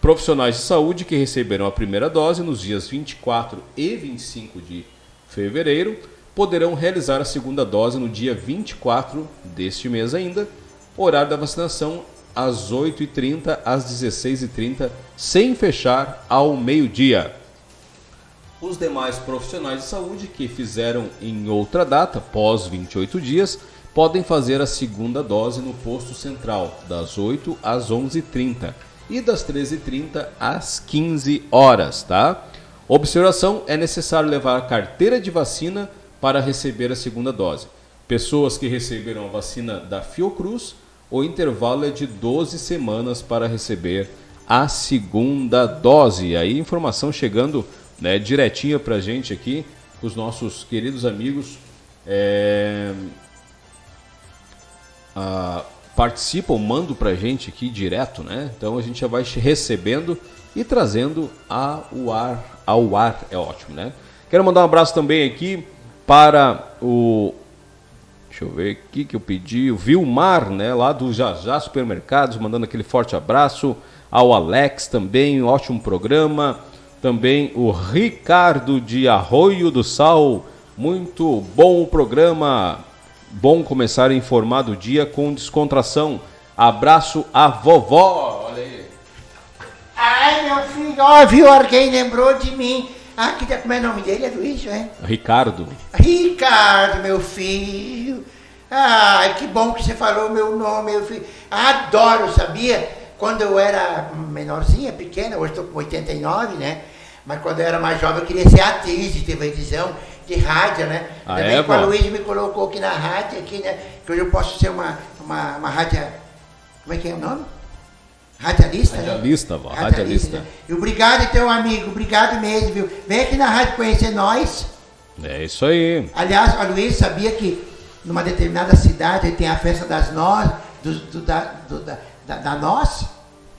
[SPEAKER 1] Profissionais de saúde que receberam a primeira dose nos dias 24 e 25 de fevereiro poderão realizar a segunda dose no dia 24 deste mês ainda. Horário da vacinação às 8h30 às 16h30, sem fechar ao meio-dia. Os demais profissionais de saúde que fizeram em outra data, pós 28 dias, podem fazer a segunda dose no posto central, das 8 às 11h30 e das 13h30 às 15 horas, tá? Observação: é necessário levar a carteira de vacina para receber a segunda dose. Pessoas que receberam a vacina da Fiocruz, o intervalo é de 12 semanas para receber a segunda dose. Aí informação chegando né, direitinho para a gente aqui, os nossos queridos amigos. É, a participam, mandam pra gente aqui direto, né? Então a gente já vai recebendo e trazendo ao ar, ao ar é ótimo, né? Quero mandar um abraço também aqui para o Deixa eu ver aqui que eu pedi. O Vilmar, né, lá do Jajá Supermercados, mandando aquele forte abraço. Ao Alex também, ótimo programa. Também o Ricardo de Arroio do Sal. Muito bom o programa. Bom começar a informar do dia com descontração. Abraço à vovó. Olha aí.
[SPEAKER 10] Ai, meu filho, ó, viu? Alguém lembrou de mim. Ah, que, como é o nome dele? É Luiz, é?
[SPEAKER 1] Ricardo.
[SPEAKER 10] Ricardo, meu filho. Ai, que bom que você falou meu nome, meu filho. Adoro, sabia? Quando eu era menorzinha, pequena, hoje estou com 89, né? Mas quando eu era mais jovem, eu queria ser atriz de televisão, de rádio, né?
[SPEAKER 1] Ah,
[SPEAKER 10] Também
[SPEAKER 1] é,
[SPEAKER 10] a? Luísa me colocou aqui na rádio, aqui, né? Que hoje eu posso ser uma, uma, uma rádio. Como é que é o nome? Radialista? né?
[SPEAKER 1] Radialista, vó, radialista.
[SPEAKER 10] né? E obrigado, então, amigo. Obrigado mesmo, viu? Vem aqui na rádio conhecer nós.
[SPEAKER 1] É isso aí.
[SPEAKER 10] Aliás, a Luiz sabia que numa determinada cidade tem a festa das nós, do, do- da, do- da, da, da nós.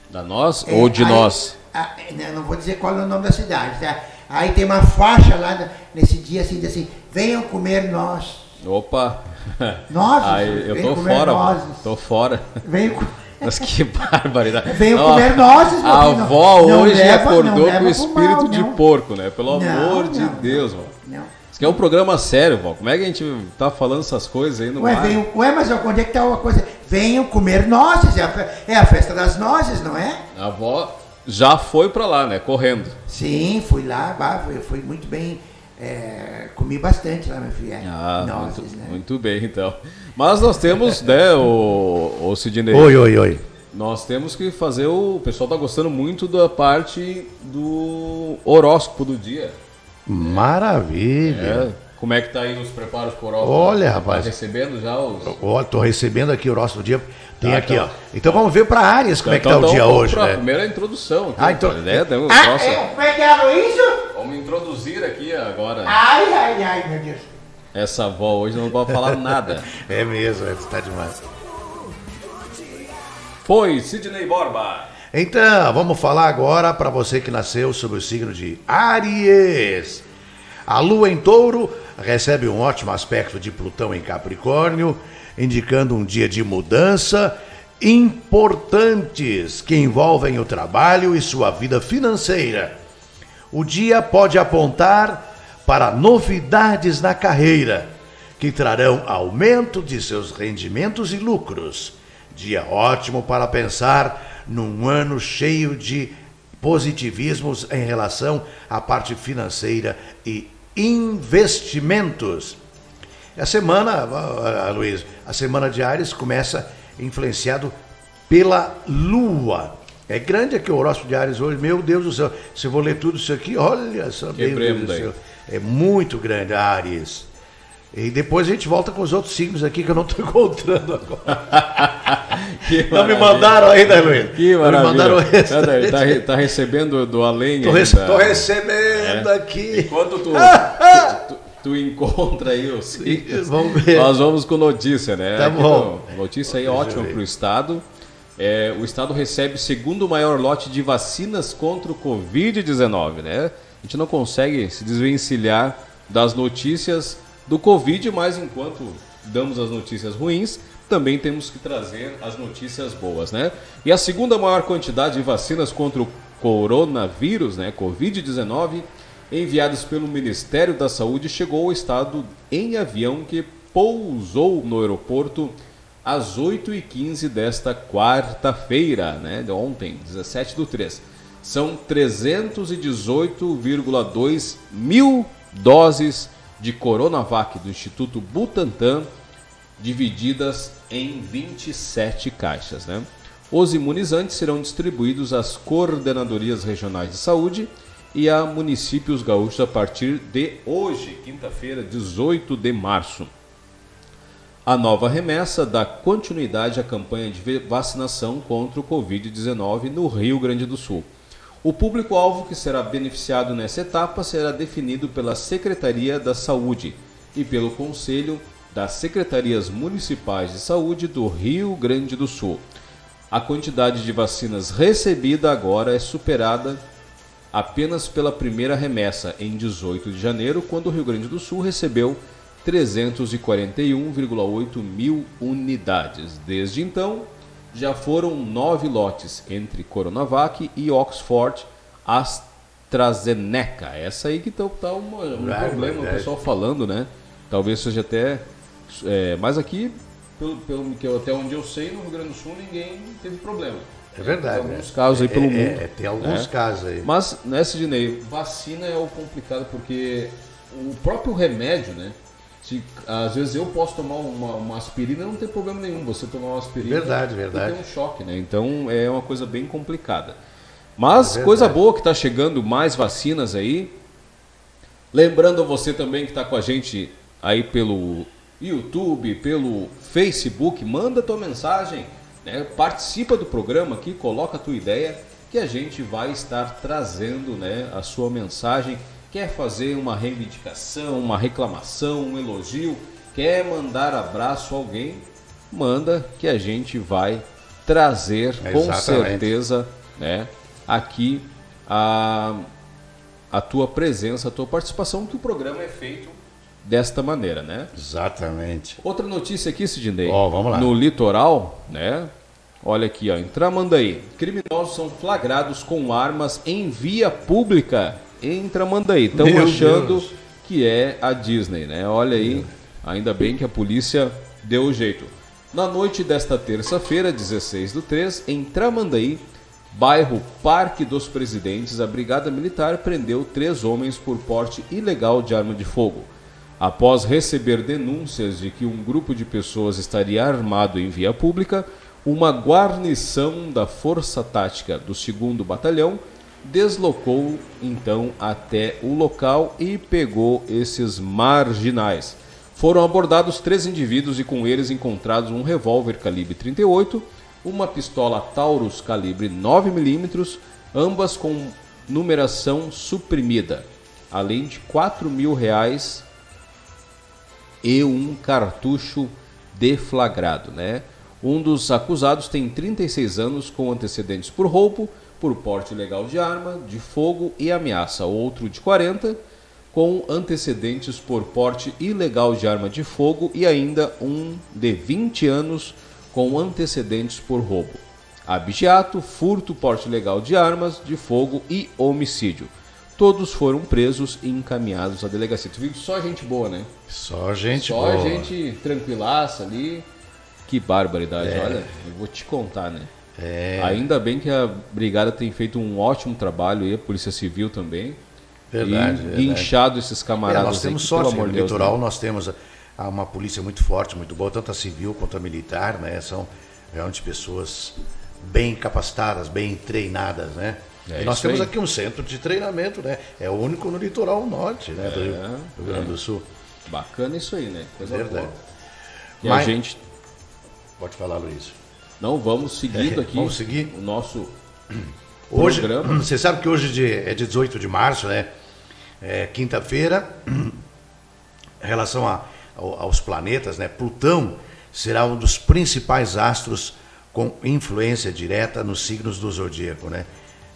[SPEAKER 1] Da nós
[SPEAKER 10] É,
[SPEAKER 1] ou de
[SPEAKER 10] aí-
[SPEAKER 1] nós?
[SPEAKER 10] ah, né, não vou dizer qual é o nome da cidade, tá? Aí tem uma faixa lá nesse dia assim, assim, venham comer nós.
[SPEAKER 1] Opa.
[SPEAKER 10] Nozes,
[SPEAKER 1] Aí, eu tô
[SPEAKER 10] comer
[SPEAKER 1] fora,
[SPEAKER 10] nozes.
[SPEAKER 1] tô fora.
[SPEAKER 10] Venham co- [laughs]
[SPEAKER 1] Mas que barbaridade. [laughs]
[SPEAKER 10] Venham
[SPEAKER 1] Ó,
[SPEAKER 10] comer nozes,
[SPEAKER 1] A avó
[SPEAKER 10] Não
[SPEAKER 1] hoje
[SPEAKER 10] leva- não
[SPEAKER 1] acordou com
[SPEAKER 10] pro
[SPEAKER 1] espírito
[SPEAKER 10] mal,
[SPEAKER 1] de
[SPEAKER 10] não.
[SPEAKER 1] porco, né? Pelo
[SPEAKER 10] Não,
[SPEAKER 1] amor de
[SPEAKER 10] não,
[SPEAKER 1] Deus, vó. Aqui é um programa sério, vó. Como é que a gente tá falando essas coisas aí no
[SPEAKER 10] Ué,
[SPEAKER 1] ar?
[SPEAKER 10] venham, ué, mas onde é que tá uma coisa? Venham comer nozes, é a, é a festa das nozes, não é?
[SPEAKER 1] A avó já foi pra lá, né? Correndo.
[SPEAKER 10] Sim, fui lá, bah, fui, fui muito bem, é, comi bastante lá, meu filho. É,
[SPEAKER 1] Ah,
[SPEAKER 10] nozes,
[SPEAKER 1] muito,
[SPEAKER 10] né?
[SPEAKER 1] muito bem, então. Mas nós temos, né, o, o Sidney.
[SPEAKER 6] Oi, oi, oi.
[SPEAKER 1] Nós temos que fazer o. O pessoal tá gostando muito da parte do horóscopo do dia.
[SPEAKER 6] Maravilha.
[SPEAKER 1] É. Como é que tá aí os preparos pro horóscopo?
[SPEAKER 6] Olha,
[SPEAKER 1] Tá
[SPEAKER 6] rapaz.
[SPEAKER 1] recebendo já os.
[SPEAKER 6] Ó, tô recebendo aqui o do dia. Tem
[SPEAKER 1] Tá,
[SPEAKER 6] aqui,
[SPEAKER 1] então.
[SPEAKER 6] ó. Então vamos ver para Áries como é que tá o
[SPEAKER 1] Então,
[SPEAKER 6] dia
[SPEAKER 1] vamos
[SPEAKER 6] hoje, né?
[SPEAKER 1] Primeira introdução. Aqui,
[SPEAKER 6] Ah, então-
[SPEAKER 1] É, um
[SPEAKER 10] Ah,
[SPEAKER 1] troço-
[SPEAKER 10] é, como é que é, Luísio?
[SPEAKER 1] Vamos introduzir aqui agora.
[SPEAKER 10] Ai, ai, ai, meu Deus.
[SPEAKER 1] Essa avó hoje não vai falar nada. [laughs]
[SPEAKER 6] É mesmo, é, tá demais.
[SPEAKER 1] Foi Sidney Borba.
[SPEAKER 6] Então, vamos falar agora para você que nasceu sob o signo de Aries. A lua em touro recebe um ótimo aspecto de Plutão em Capricórnio, indicando um dia de mudança importantes que envolvem o trabalho e sua vida financeira. O dia pode apontar para novidades na carreira, que trarão aumento de seus rendimentos e lucros. Dia ótimo para pensar num ano cheio de positivismos em relação à parte financeira e investimentos. A semana, Luiz, a semana de Ares começa influenciado pela Lua. É grande aqui o horóscopo de Ares hoje, meu Deus do céu. Se eu vou ler tudo isso aqui, olha só, meu Deus do céu. É muito grande Ares. E depois a gente volta com os outros signos aqui que eu não estou [laughs] encontrando agora. [laughs] Não me
[SPEAKER 1] maravilha.
[SPEAKER 6] mandaram ainda, Luiz.
[SPEAKER 1] Que
[SPEAKER 6] Não me
[SPEAKER 1] maravilha.
[SPEAKER 6] mandaram resto.
[SPEAKER 1] Tá, tá re- tá recebendo do além
[SPEAKER 6] Tô,
[SPEAKER 1] ainda.
[SPEAKER 6] rece- tô recebendo
[SPEAKER 1] É.
[SPEAKER 6] aqui.
[SPEAKER 1] Enquanto tu, [laughs] tu, tu- tu encontra aí os
[SPEAKER 6] Vamos ver.
[SPEAKER 1] nós vamos com notícia, né?
[SPEAKER 6] Tá
[SPEAKER 1] Aqui
[SPEAKER 6] bom.
[SPEAKER 1] no- Notícia aí ótima para o Estado. É, o Estado recebe o segundo maior lote de vacinas contra o Covid-19, né? A gente não consegue se desvencilhar das notícias do Covid, mas enquanto damos as notícias ruins, também temos que trazer as notícias boas, né? E a segunda maior quantidade de vacinas contra o coronavírus, né, Covid-19, enviadas pelo Ministério da Saúde, chegou ao estado em avião que pousou no aeroporto às 8h15 desta quarta-feira, né, de ontem, 17 do 3. São 318,2 mil doses de Coronavac do Instituto Butantan, divididas em 27 caixas. Né? Os imunizantes serão distribuídos às coordenadorias regionais de saúde e a municípios gaúchos a partir de hoje, quinta-feira, 18 de março. A nova remessa dá continuidade à campanha de vacinação contra o Covid-19 no Rio Grande do Sul. O público-alvo que será beneficiado nessa etapa será definido pela Secretaria da Saúde e pelo Conselho das secretarias municipais de saúde do Rio Grande do Sul. A quantidade de vacinas recebida agora é superada apenas pela primeira remessa, em 18 de janeiro, quando o Rio Grande do Sul recebeu 341,8 mil unidades. Desde então, já foram nove lotes entre Coronavac e Oxford AstraZeneca. Essa aí que tá, tá uma- um
[SPEAKER 6] Verdade,
[SPEAKER 1] problema, o
[SPEAKER 6] verdade.
[SPEAKER 1] pessoal falando, né? Talvez seja até. É, mas aqui, pelo, pelo que eu- até onde eu sei, no Rio Grande do Sul ninguém teve problema.
[SPEAKER 6] É verdade.
[SPEAKER 1] Tem alguns
[SPEAKER 6] né?
[SPEAKER 1] casos aí
[SPEAKER 6] É-
[SPEAKER 1] pelo
[SPEAKER 6] é-
[SPEAKER 1] mundo.
[SPEAKER 6] é, tem alguns
[SPEAKER 1] né?
[SPEAKER 6] casos aí.
[SPEAKER 1] Mas, né, Sidney, vacina é o complicado porque o próprio remédio, né? Se, às vezes eu posso tomar uma, uma aspirina não tem problema nenhum. Você tomar uma aspirina
[SPEAKER 6] Verdade, verdade.
[SPEAKER 1] tem um choque, né? Então é uma coisa bem complicada. Mas
[SPEAKER 6] É
[SPEAKER 1] coisa boa que está chegando mais vacinas aí. Lembrando você também que está com a gente aí pelo YouTube, pelo Facebook, manda tua mensagem, né? participa do programa aqui, coloca a tua ideia que a gente vai estar trazendo né, a sua mensagem. Quer fazer uma reivindicação, uma reclamação, um elogio, quer mandar abraço a alguém, manda que a gente vai trazer com
[SPEAKER 6] Exatamente.
[SPEAKER 1] certeza né, aqui a, a tua presença, a tua participação, que o programa é feito desta maneira, né?
[SPEAKER 6] Exatamente.
[SPEAKER 1] Outra notícia aqui, Sidney.
[SPEAKER 6] Ó, vamos lá.
[SPEAKER 1] No litoral, né? Olha aqui, ó, em Tramandaí. Criminosos são flagrados com armas em via pública em Tramandaí. Estão achando
[SPEAKER 6] Deus.
[SPEAKER 1] que é a Disney, né? Olha aí, ainda bem que a polícia deu o jeito. Na noite desta terça-feira, 16 do 3, em Tramandaí, bairro Parque dos Presidentes, a Brigada Militar prendeu três homens por porte ilegal de arma de fogo. Após receber denúncias de que um grupo de pessoas estaria armado em via pública, uma guarnição da Força Tática do 2 Batalhão deslocou então até o local e pegou esses marginais. Foram abordados três indivíduos e com eles encontrados um revólver calibre 38, uma pistola Taurus calibre 9mm, ambas com numeração suprimida, além de 4 mil reais e um cartucho deflagrado, né? Um dos acusados tem 36 anos com antecedentes por roubo, por porte ilegal de arma, de fogo e ameaça. Outro de 40 com antecedentes por porte ilegal de arma de fogo e ainda um de 20 anos com antecedentes por roubo. Abigeato, furto, porte ilegal de armas de fogo e homicídio. Todos foram presos e encaminhados à delegacia. Tu viu só gente boa, né?
[SPEAKER 6] Só gente
[SPEAKER 1] Só
[SPEAKER 6] boa.
[SPEAKER 1] gente tranquilaça ali. Que barbaridade,
[SPEAKER 6] É.
[SPEAKER 1] olha, eu vou te contar, né?
[SPEAKER 6] É.
[SPEAKER 1] Ainda bem que a brigada tem feito um ótimo trabalho e a Polícia Civil também.
[SPEAKER 6] Verdade,
[SPEAKER 1] e guinchado esses
[SPEAKER 6] É,
[SPEAKER 1] camaradas
[SPEAKER 6] nós
[SPEAKER 1] aí,
[SPEAKER 6] temos
[SPEAKER 1] que,
[SPEAKER 6] sorte, no
[SPEAKER 1] de Deus,
[SPEAKER 6] litoral
[SPEAKER 1] né?
[SPEAKER 6] nós temos uma polícia muito forte, muito boa, tanto a civil quanto a militar, né? São realmente pessoas bem capacitadas, bem treinadas, né?
[SPEAKER 1] É
[SPEAKER 6] e nós temos
[SPEAKER 1] aí.
[SPEAKER 6] aqui um centro de treinamento, né? É o único no litoral norte, né? Do Rio,
[SPEAKER 1] É,
[SPEAKER 6] Rio Grande
[SPEAKER 1] é.
[SPEAKER 6] do Sul.
[SPEAKER 1] Bacana isso aí, né? Coisa
[SPEAKER 6] Verdade.
[SPEAKER 1] boa. E
[SPEAKER 6] Mas-
[SPEAKER 1] a gente.
[SPEAKER 6] Pode falar, Luiz.
[SPEAKER 1] Não, vamos seguindo
[SPEAKER 6] É, [laughs]
[SPEAKER 1] aqui.
[SPEAKER 6] vamos seguir?
[SPEAKER 1] O nosso
[SPEAKER 6] Hoje,
[SPEAKER 1] programa. [clears throat]
[SPEAKER 6] você sabe que hoje de- é de 18 de março, né? É quinta-feira. [clears throat] Em relação a- ao- aos planetas, né? Plutão será um dos principais astros com influência direta nos signos do zodíaco, né?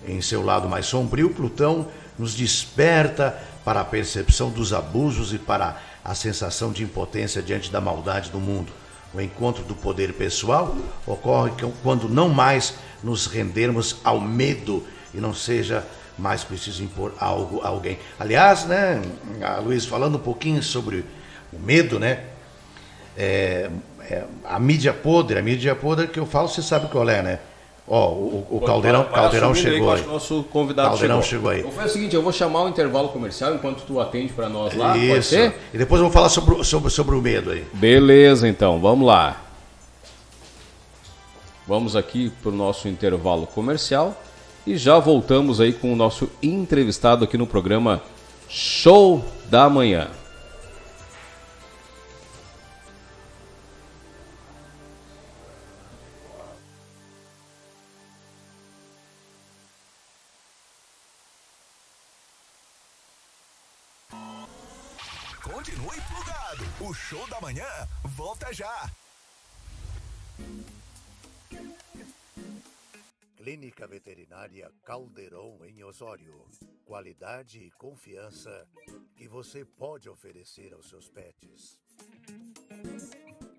[SPEAKER 6] Em seu lado mais sombrio, Plutão nos desperta para a percepção dos abusos e para a sensação de impotência diante da maldade do mundo. O encontro do poder pessoal ocorre quando não mais nos rendermos ao medo e não seja mais preciso impor algo a alguém. Aliás, né, Luiz, falando um pouquinho sobre o medo, né? é, é, a mídia podre, a mídia podre que eu falo, você sabe qual é, né? Ó, o, o Caldeirão,
[SPEAKER 1] Vai-
[SPEAKER 6] Caldeirão
[SPEAKER 1] aí,
[SPEAKER 6] chegou aí.
[SPEAKER 1] o nosso convidado
[SPEAKER 6] Caldeirão
[SPEAKER 1] chegou.
[SPEAKER 6] chegou aí.
[SPEAKER 1] Vou fazer o seguinte, eu vou chamar o intervalo comercial enquanto tu atende para nós lá. Pode
[SPEAKER 6] Isso.
[SPEAKER 1] ser?
[SPEAKER 6] E depois eu vou falar sobre, o- sobre, sobre o medo aí.
[SPEAKER 1] Beleza, então, vamos lá. Vamos aqui para o nosso intervalo comercial e já voltamos aí com o nosso entrevistado aqui no programa Show da Manhã.
[SPEAKER 6] Clínica Veterinária Caldeirão em Osório. Qualidade e confiança que você pode oferecer aos seus pets.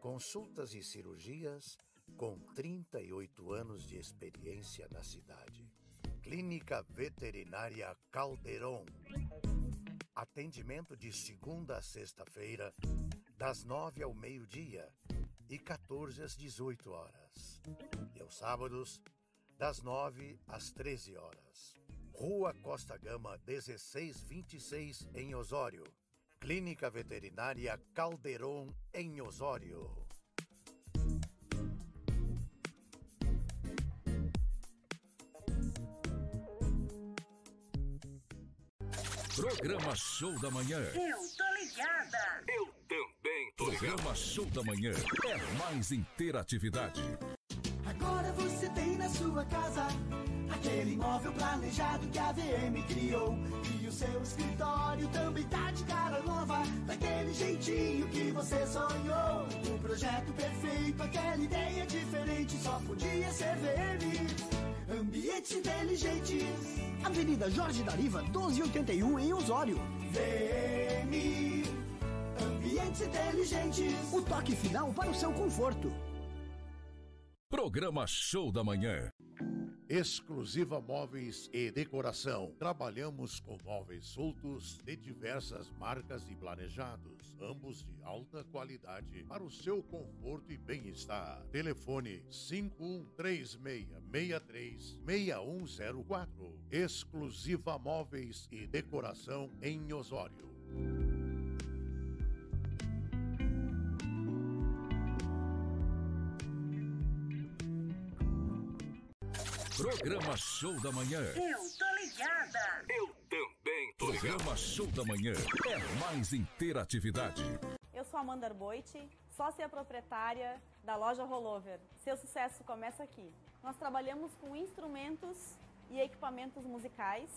[SPEAKER 6] Consultas e cirurgias com 38 anos de experiência na cidade. Clínica Veterinária Caldeirão. Atendimento de segunda a sexta-feira, das nove ao meio-dia e 14 às 18 horas. E aos sábados, das 9 às 13 horas. Rua Costa Gama 1626 em Osório. Clínica Veterinária Caldeirão em Osório.
[SPEAKER 5] Programa Show da Manhã.
[SPEAKER 11] Eu tô ligada.
[SPEAKER 5] Eu também tô Programa Show da Manhã. É mais interatividade.
[SPEAKER 7] Agora você tem na sua casa aquele imóvel planejado que a VM criou. E o seu escritório também tá de cara nova, daquele jeitinho que você sonhou. O projeto perfeito, aquela ideia diferente, só podia ser VM. Ambientes inteligentes. Avenida Jorge Dariva, 1281 em Osório. VM. Ambientes inteligentes. O toque final para o seu conforto.
[SPEAKER 5] Programa Show da Manhã.
[SPEAKER 12] Exclusiva Móveis e Decoração. Trabalhamos com móveis soltos de diversas marcas e planejados, ambos de alta qualidade para o seu conforto e bem-estar. Telefone 5136636104. Exclusiva Móveis e Decoração em Osório.
[SPEAKER 5] Programa Show da Manhã.
[SPEAKER 11] Eu tô ligada.
[SPEAKER 5] Eu também tô Programa Show da Manhã. É mais interatividade.
[SPEAKER 8] Eu sou Amanda Arboit, sócia proprietária da loja Rollover. Seu sucesso começa aqui. Nós trabalhamos com instrumentos e equipamentos musicais,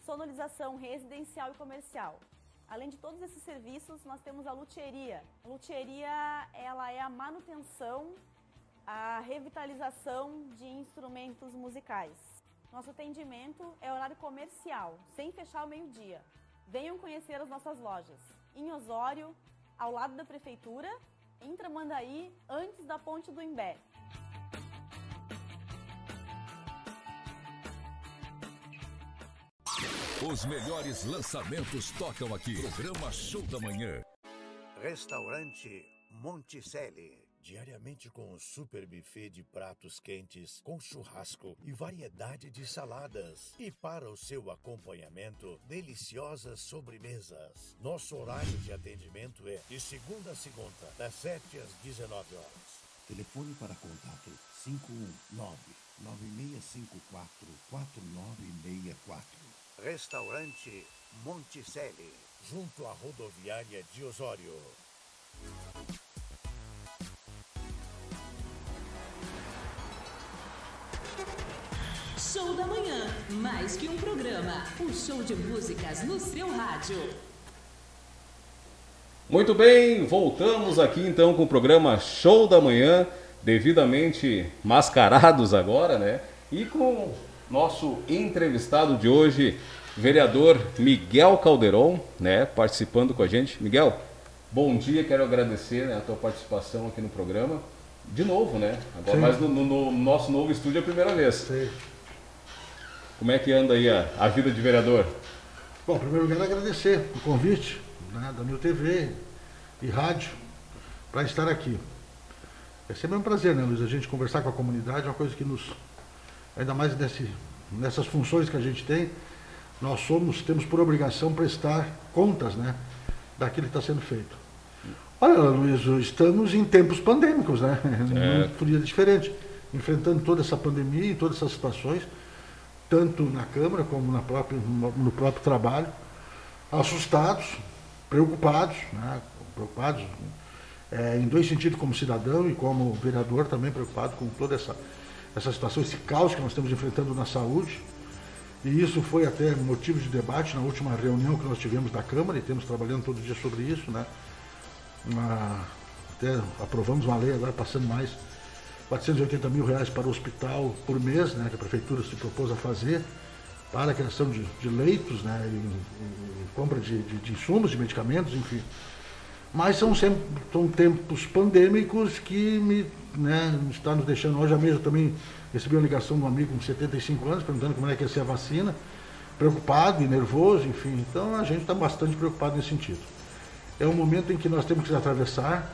[SPEAKER 8] sonorização residencial e comercial. Além de todos esses serviços, nós temos a luthieria. A luthieria, ela é a manutenção, a revitalização de instrumentos musicais. Nosso atendimento é horário comercial, sem fechar ao meio-dia. Venham conhecer as nossas lojas. Em Osório, ao lado da prefeitura, em Tramandaí, antes da ponte do Imbé.
[SPEAKER 5] Os melhores lançamentos tocam aqui. Programa Show da Manhã.
[SPEAKER 6] Restaurante Monticelli. Diariamente com um super buffet de pratos quentes, com churrasco e variedade de saladas. E para o seu acompanhamento, deliciosas sobremesas. Nosso horário de atendimento é de segunda a segunda, das 7 às 19 horas. Telefone para contato 519-9654-4964. Restaurante Monticelli, junto à rodoviária de Osório.
[SPEAKER 13] Show da Manhã, mais que um programa, um show de músicas no seu rádio.
[SPEAKER 1] Muito bem, voltamos aqui então com o programa Show da Manhã, devidamente mascarados agora, né? E com nosso entrevistado de hoje, vereador Miguel Calderon, né? Participando com a gente. Miguel, bom dia, quero agradecer né, a tua participação aqui no programa. De novo, né? Agora,
[SPEAKER 14] Sim.
[SPEAKER 1] mas no, no- no nosso novo estúdio é a primeira vez. Como é que anda aí a, a vida de vereador?
[SPEAKER 14] Bom, em primeiro lugar, agradecer o convite né, da New TV e rádio para estar aqui. É sempre um prazer, né, Luiz? A gente conversar com a comunidade é uma coisa que nos. Ainda mais nesse, nessas funções que a gente tem, nós somos, temos por obrigação prestar contas né, daquilo que está sendo feito. Olha, Luiz, estamos em tempos pandêmicos, né? [laughs] Não podia diferente. Enfrentando toda essa pandemia e todas essas situações, tanto na Câmara como na própria, no próprio trabalho, assustados, preocupados, né? preocupados eh, em dois sentidos, como cidadão e como vereador, também preocupado com toda essa, essa situação, esse caos que nós estamos enfrentando na saúde. E isso foi até motivo de debate na última reunião que nós tivemos da Câmara e temos trabalhando todo dia sobre isso, né? Uma- até aprovamos uma lei agora passando mais 480 mil reais para o hospital por mês, né? Que a prefeitura se propôs a fazer para a criação de, de leitos, né? E, e compra de, de, de insumos, de medicamentos, enfim. Mas são, sempre, são tempos pandêmicos que me né, está nos deixando. Hoje mesmo também recebi uma ligação de um amigo com 75 anos perguntando como é que ia ser a vacina, preocupado e nervoso, enfim. Então a gente está bastante preocupado nesse sentido. É um momento em que nós temos que atravessar.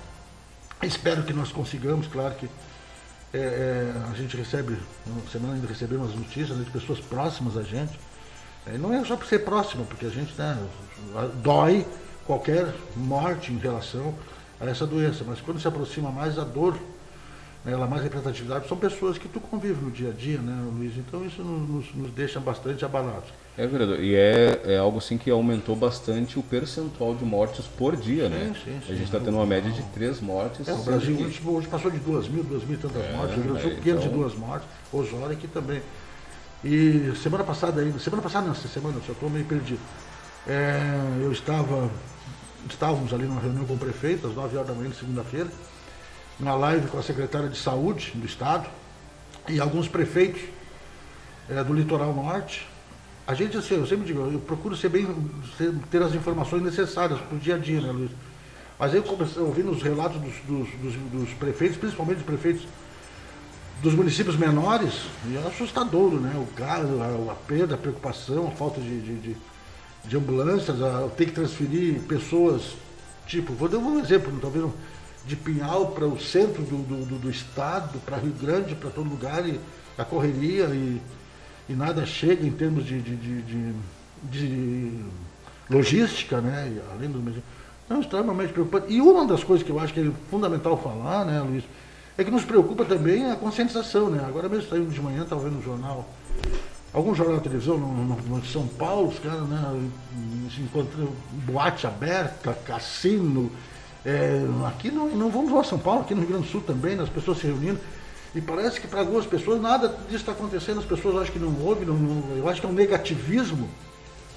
[SPEAKER 14] Espero que nós consigamos, claro que é, é, a gente recebe, na semana ainda recebemos as notícias né, de pessoas próximas a gente. É, não é só por ser próximo, porque a gente né, dói qualquer morte em relação a essa doença, mas quando se aproxima mais a dor, né, ela mais representatividade, são pessoas que tu convive no dia a dia, né, Luiz? Então isso nos- nos deixa bastante abalados.
[SPEAKER 1] É, vereador, e é, é algo assim que aumentou bastante o percentual de mortes por dia, né?
[SPEAKER 14] Sim, sim, sim.
[SPEAKER 1] A gente está tendo uma média de três mortes.
[SPEAKER 14] É, o Brasil
[SPEAKER 1] que-
[SPEAKER 14] hoje, hoje passou de duas mil, duas mil e tantas
[SPEAKER 1] É,
[SPEAKER 14] mortes, o Rio Grande do Sul 502
[SPEAKER 1] então-
[SPEAKER 14] mortes, Osório aqui também. E semana passada ainda, semana passada não, essa semana, eu só estou meio perdido. É, eu estava, estávamos ali numa reunião com o prefeito, às 9 horas da manhã de segunda-feira, numa live com a secretária de saúde do estado e alguns prefeitos é, do litoral norte. A gente, assim, eu sempre digo, eu procuro ser bem, ter as informações necessárias para o dia a dia, né, Luiz? Mas eu comecei ouvindo os relatos dos, dos, dos- dos prefeitos, principalmente dos prefeitos dos municípios menores, e é assustador, né? O gás, a, a perda, a preocupação, a falta de, de, de- de ambulâncias, a, ter que transferir pessoas, tipo, vou dar um exemplo, talvez um- de Pinhal para o centro do, do- do estado, para Rio Grande, para todo lugar, e a correria e, e nada chega em termos de, de, de, de- de logística, né? Além do mesmo. Não, extremamente preocupante. E uma das coisas que eu acho que é fundamental falar, né, Luiz, é que nos preocupa também a conscientização, né? Agora mesmo saiu de manhã, estava vendo no jornal, algum jornal da televisão no, no- São Paulo, os caras, né, se encontram boate aberta, cassino. é, aqui não, não vamos lá São Paulo, aqui no Rio Grande do Sul também, né, as pessoas se reunindo. E parece que para algumas pessoas nada disso está acontecendo, as pessoas acham que não houve, não, não- eu acho que é um negativismo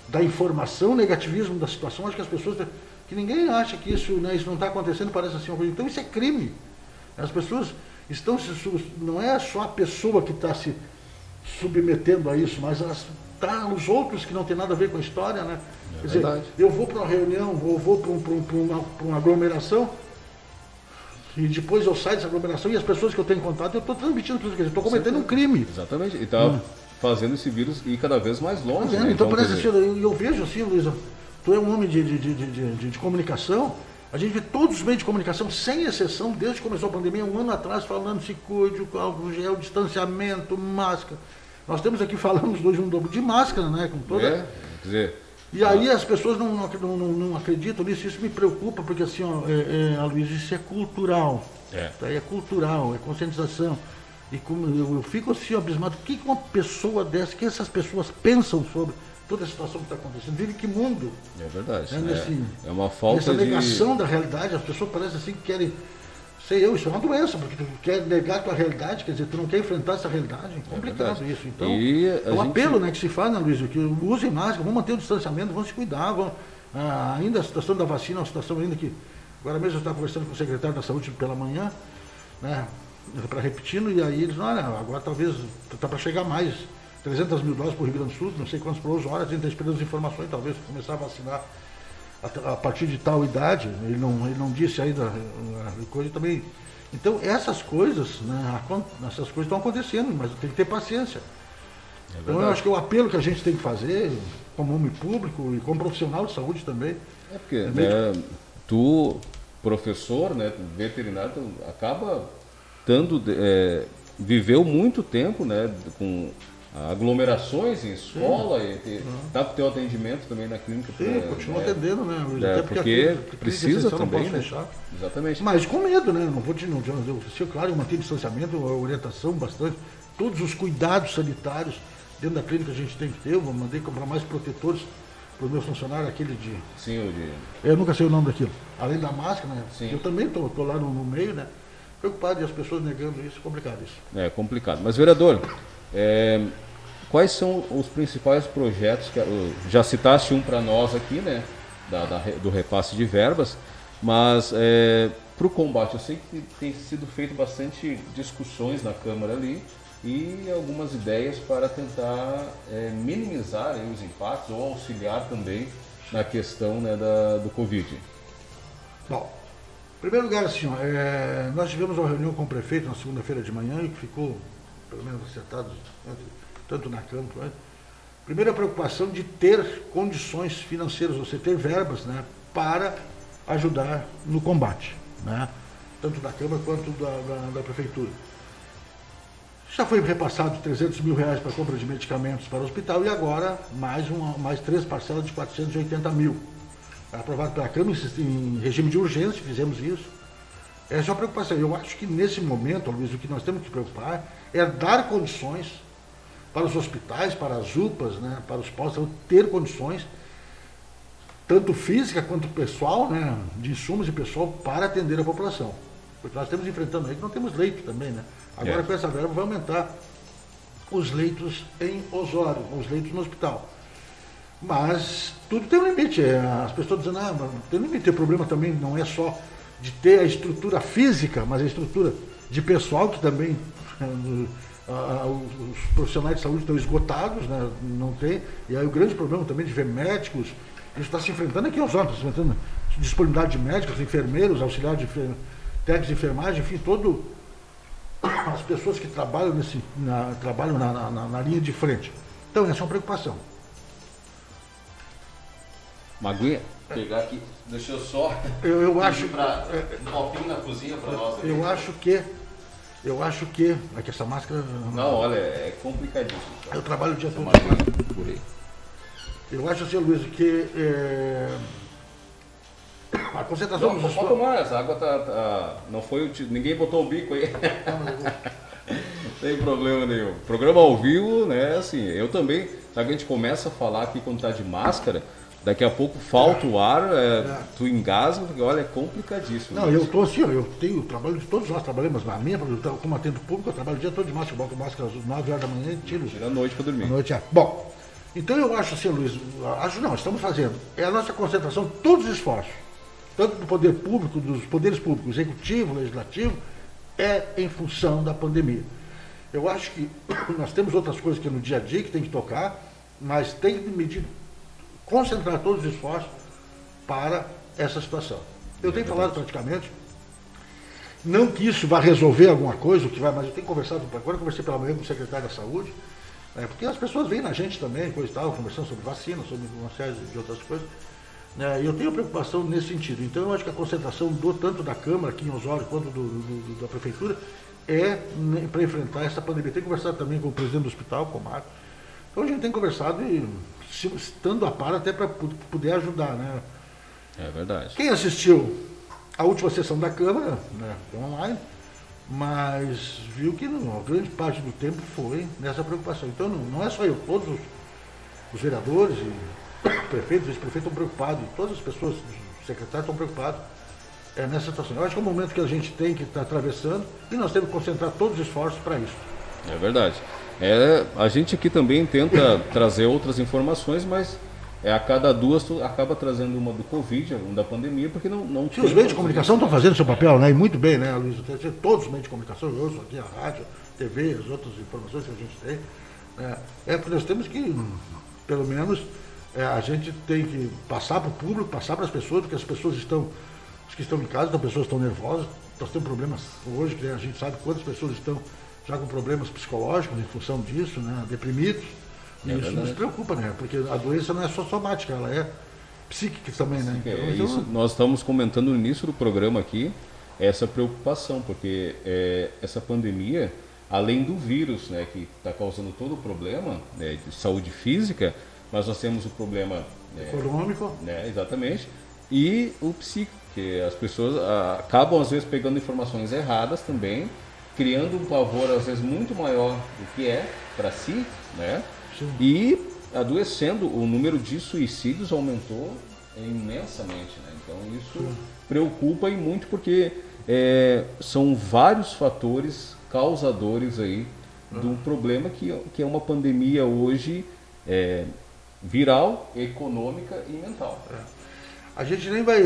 [SPEAKER 14] da informação, negativismo da situação. Acho que as pessoas. que ninguém acha que isso, né, isso não está acontecendo, parece assim uma coisa. Então isso é crime. As pessoas estão se. Não é só a pessoa que está se submetendo a isso, mas as, tá os outros que não tem nada a ver com a história, né? Quer dizer,
[SPEAKER 1] verdade.
[SPEAKER 14] eu vou para uma reunião, ou vou para um, pra um- pra uma, pra uma aglomeração, e depois eu saio dessa aglomeração e as pessoas que eu tenho contato, eu estou transmitindo tudo, quer dizer, estou cometendo um crime.
[SPEAKER 1] Exatamente. E está fazendo esse vírus ir cada vez mais longe.
[SPEAKER 14] Tá
[SPEAKER 1] né?
[SPEAKER 14] vendo? Então, parece
[SPEAKER 1] quer
[SPEAKER 14] assim,
[SPEAKER 1] dizer,
[SPEAKER 14] eu, eu vejo assim, Luísa, tu é um homem de, de, de, de, comunicação, a gente vê todos os meios de comunicação, sem exceção, desde que começou a pandemia, um ano atrás, falando se cuide, o álcool gel, distanciamento, máscara. Nós temos aqui, [laughs] falamos hoje um dobro de máscara, né? Com toda.
[SPEAKER 1] É, quer dizer,
[SPEAKER 14] E aí as pessoas não, não, não, acreditam nisso, isso me preocupa, porque assim, ó, é, é, Aloysio, isso é cultural.
[SPEAKER 1] É.
[SPEAKER 14] Aí é cultural, é conscientização. E como eu, eu fico assim abismado, o que que uma pessoa dessa, o que essas pessoas pensam sobre toda a situação que está acontecendo? Vive que mundo?
[SPEAKER 1] é verdade.
[SPEAKER 14] É, nesse-
[SPEAKER 1] é uma falta
[SPEAKER 14] Essa
[SPEAKER 1] de.
[SPEAKER 14] negação da realidade, as pessoas parecem assim que querem. Sei eu, isso é uma doença, porque tu quer negar a tua realidade, quer dizer, tu não quer enfrentar essa realidade. É complicado
[SPEAKER 1] verdade.
[SPEAKER 14] isso. Então, é um
[SPEAKER 1] gente-
[SPEAKER 14] apelo né, que se faz, né, Luiz? Que usem máscara, vamos manter o distanciamento, vamos se cuidar. Vamos, ah, ainda a situação da vacina é uma situação ainda que. Agora mesmo eu estava conversando com o secretário da Saúde pela manhã, né, para repetindo, e aí eles, olha, agora talvez está para chegar mais. 300 mil doses para o Rio Grande do Sul, não sei quantos por hoje, a gente está esperando as informações, talvez começar a vacinar a, a partir de tal idade, ele não, ele não disse ainda a, a coisa também. Então essas coisas, né, essas coisas estão acontecendo, mas tem que ter paciência. então eu acho que o apelo que a gente tem que fazer, como homem público e como profissional de saúde também,
[SPEAKER 1] É porque
[SPEAKER 14] É
[SPEAKER 1] né, tu, professor, né, veterinário, acaba dando, é, viveu muito tempo né, com aglomerações em escola e te, tá com teu atendimento também na clínica.
[SPEAKER 14] Sim,
[SPEAKER 1] é,
[SPEAKER 14] continua
[SPEAKER 1] é,
[SPEAKER 14] atendendo, né,
[SPEAKER 1] é,
[SPEAKER 14] Até
[SPEAKER 1] porque,
[SPEAKER 14] a clínica-
[SPEAKER 1] precisa também, né?
[SPEAKER 14] fechar.
[SPEAKER 1] Exatamente.
[SPEAKER 14] Mas com medo, né? Não vou te, não, eu, eu, claro, eu mantenho distanciamento, orientação bastante, todos os cuidados sanitários dentro da clínica a gente tem que ter. Eu mandei comprar mais protetores para o meu funcionário, aquele de.
[SPEAKER 1] Sim, o de.
[SPEAKER 14] Eu nunca sei o nome daquilo. Além da máscara, né?
[SPEAKER 1] Sim.
[SPEAKER 14] Eu também estou lá no, no meio, né? Preocupado e as pessoas negando isso, é complicado isso.
[SPEAKER 1] É complicado. Mas, vereador, é, quais são os principais projetos que já citaste um para nós aqui, né, da, da do repasse de verbas, mas para o combate eu sei que tem sido feito bastante discussões na Câmara ali e algumas ideias para tentar é, minimizar aí os impactos ou auxiliar também na questão né, da, do Covid.
[SPEAKER 14] Bom, em primeiro lugar, assim, é, nós tivemos uma reunião com o prefeito na segunda-feira de manhã e que ficou, pelo menos, acertado entre- tanto na Câmara quanto. Primeira preocupação de ter condições financeiras, você ter verbas né, para ajudar no combate, né, tanto da Câmara quanto da, da, da Prefeitura. Já foi repassado 300 mil reais para compra de medicamentos para o hospital e agora mais, uma, mais três parcelas de 480 mil. Aprovado pela Câmara em regime de urgência, fizemos isso. Essa é uma preocupação. Eu acho que nesse momento, Luiz, o que nós temos que preocupar é dar condições para os hospitais, para as UPAs, né, para os postos, ter condições, tanto física quanto pessoal, né, de insumos e pessoal, para atender a população. Porque nós estamos enfrentando aí que não temos leito também, né? Agora
[SPEAKER 1] É.
[SPEAKER 14] com essa verba vai aumentar os leitos em Osório, os leitos no hospital. Mas tudo tem um limite. é, As pessoas dizendo, ah, mas tem limite. O problema também não é só de ter a estrutura física, mas a estrutura de pessoal que também [laughs] ah, os profissionais de saúde estão esgotados, né? não tem. E aí o grande problema também de ver médicos, isso está se enfrentando aqui em Osório, está se enfrentando disponibilidade de médicos, enfermeiros, auxiliares de enfer- técnicos de enfermagem, enfim, todo [coughs] as pessoas que trabalham, nesse, na, trabalham na, na- na- linha de frente. Então, essa é uma preocupação.
[SPEAKER 1] Maguinha, pegar aqui, deixa eu só.
[SPEAKER 14] Eu- eu acho-
[SPEAKER 1] pra- um copinho na cozinha para nós. aqui.
[SPEAKER 14] Eu acho que. Eu acho que. É que essa máscara.
[SPEAKER 1] Não, olha, é complicadíssimo.
[SPEAKER 14] Eu trabalho o dia
[SPEAKER 1] Essa
[SPEAKER 14] todo. Eu acho assim, Luiz, que. é, a concentração
[SPEAKER 1] Não,
[SPEAKER 14] dos
[SPEAKER 1] pode tomar, essa água tá, tá- Não foi Ninguém botou o bico aí. Não [laughs] tem problema nenhum. Programa ao vivo, né? Assim, eu também. Sabe que a gente começa a falar aqui quando tá de máscara, daqui a pouco falta o ar, é, tu engasga, porque olha, é complicadíssimo.
[SPEAKER 14] Não, eu estou assim, ó, eu tenho trabalho de todos nós trabalhamos na minha, eu como atendo público, eu trabalho o dia todo de máscara, eu boto máscara às 9 horas da manhã e tiro.
[SPEAKER 1] Tira a noite para dormir.
[SPEAKER 14] À noite, é. Bom, então eu acho assim, Luiz, acho não, estamos fazendo. É a nossa concentração, todos os esforços, tanto do poder público, dos poderes públicos, executivo, legislativo, é em função da pandemia. Eu acho que [coughs] nós temos outras coisas que no dia a dia que tem que tocar, mas tem que medir, concentrar todos os esforços para essa situação. Eu tenho falado praticamente, não que isso vá resolver alguma coisa, o que vai, mas eu tenho conversado, agora conversei pela manhã com o secretário da Saúde, né, porque as pessoas vêm na gente também, coisa e tal, conversando sobre vacina, sobre uma série de outras coisas. né, e eu tenho preocupação nesse sentido. Então eu acho que a concentração do tanto da Câmara aqui em Osório quanto do, do- da Prefeitura é para enfrentar essa pandemia. Tenho conversado também com o presidente do hospital, com o Marco. Então a gente tem conversado e estando a par até para poder ajudar, né?
[SPEAKER 1] É verdade.
[SPEAKER 14] Quem assistiu a última sessão da Câmara, né, online, mas viu que não, grande parte do tempo foi nessa preocupação. Então não, não é só eu, todos os, os vereadores e prefeitos, vice-prefeitos estão preocupados, todas as pessoas, os secretários estão preocupados é, nessa situação. Eu acho que é um momento que a gente tem que estar atravessando e nós temos que concentrar todos os esforços para isso.
[SPEAKER 1] É verdade. É, a gente aqui também tenta trazer outras informações, mas é, a cada duas tu acaba trazendo uma do Covid, uma da pandemia, porque não, não
[SPEAKER 14] Se os meios de comunicação estão fazendo seu papel, né? E muito bem, né, Luiz? Todos os meios de comunicação, eu ouço aqui a rádio, TV, as outras informações que a gente tem. né? É porque nós temos que, pelo menos, é, a gente tem que passar para o público, passar para as pessoas, porque as pessoas estão, os que estão em casa, as pessoas estão nervosas, nós temos problemas hoje, que a gente sabe quantas pessoas estão já com problemas psicológicos em função disso, né? Deprimidos. E
[SPEAKER 1] É
[SPEAKER 14] isso
[SPEAKER 1] verdade.
[SPEAKER 14] nos preocupa, né? Porque a doença não é só somática, ela é psíquica também, né?
[SPEAKER 1] É,
[SPEAKER 14] Então,
[SPEAKER 1] isso, nós estamos comentando no início do programa aqui essa preocupação, porque é, essa pandemia, além do vírus, né, que está causando todo o problema né, de saúde física, mas nós temos o problema né,
[SPEAKER 14] Econômico.
[SPEAKER 1] né, exatamente, e o psíquico, que as pessoas ah, acabam às vezes pegando informações erradas também, criando um pavor às vezes muito maior do que é para si, né? E adoecendo, o número de suicídios aumentou imensamente, né? Então isso preocupa e muito porque é, são vários fatores causadores aí de um problema que, que é uma pandemia hoje é, viral, econômica e mental.
[SPEAKER 14] A gente nem vai.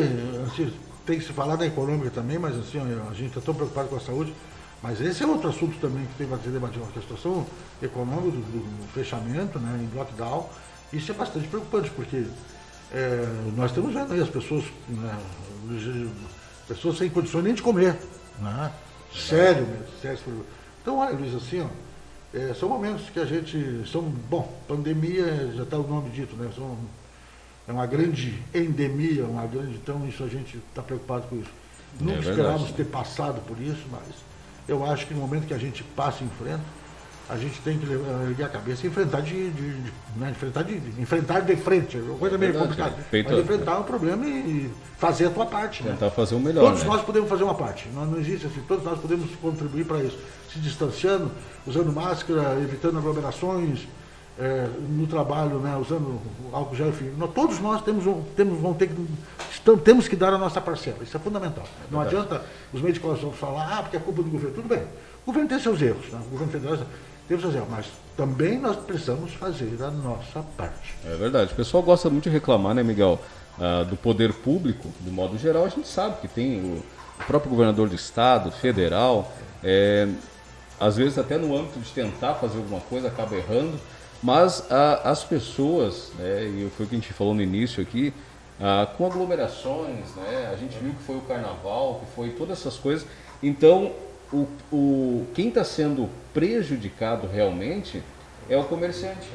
[SPEAKER 14] assim, tem que se falar da econômica também, mas assim, a gente está tão preocupado com a saúde. Mas esse é outro assunto também que tem que ser debatido, a situação econômica do, do fechamento, né, em lockdown. Isso é bastante preocupante, porque é, nós estamos vendo aí as pessoas, né, pessoas sem condições nem de comer. Né? Sério mesmo, sério. Então, olha, Luiz, assim, ó, é, são momentos que a gente. São, bom, pandemia, já está o nome dito, né? São, é uma grande endemia, uma grande. Então, isso a gente está preocupado com isso. Nunca
[SPEAKER 1] verdade.
[SPEAKER 14] esperávamos ter passado por isso, mas eu acho que no momento que a gente passa em frente, a gente tem que erguer a cabeça e enfrentar de, de- de- né, enfrentar de, de- enfrentar de frente. É uma coisa meio
[SPEAKER 1] verdade,
[SPEAKER 14] complicada.
[SPEAKER 1] é.
[SPEAKER 14] Mas enfrentar o problema e fazer a tua parte. Né?
[SPEAKER 1] Tentar fazer o melhor.
[SPEAKER 14] Todos
[SPEAKER 1] né?
[SPEAKER 14] nós podemos fazer uma parte. Não, não existe assim. Todos nós podemos contribuir para isso. Se distanciando, usando máscara, evitando aglomerações, eh, no trabalho, né, usando álcool gel, enfim. Nós- todos nós temos, um, temos, vão ter que, estamos- temos que dar a nossa parcela. Isso é fundamental. não
[SPEAKER 1] verdade.
[SPEAKER 14] adianta os médicos vão falar, ah, porque é culpa do governo. Tudo bem. O governo tem seus erros. Né? O governo federal tem seus erros. Mas também nós precisamos fazer a nossa parte.
[SPEAKER 1] É verdade. O pessoal gosta muito de reclamar, né, Miguel? ah, do poder público, de modo geral, a gente sabe que tem o, o próprio governador do estado, federal, é, às vezes até no âmbito de tentar fazer alguma coisa acaba errando, mas ah, as pessoas, né, e foi o que a gente falou no início aqui, ah, com aglomerações, né, a gente viu que foi o carnaval, que foi todas essas coisas, então o, o, quem está sendo prejudicado realmente é o comerciante.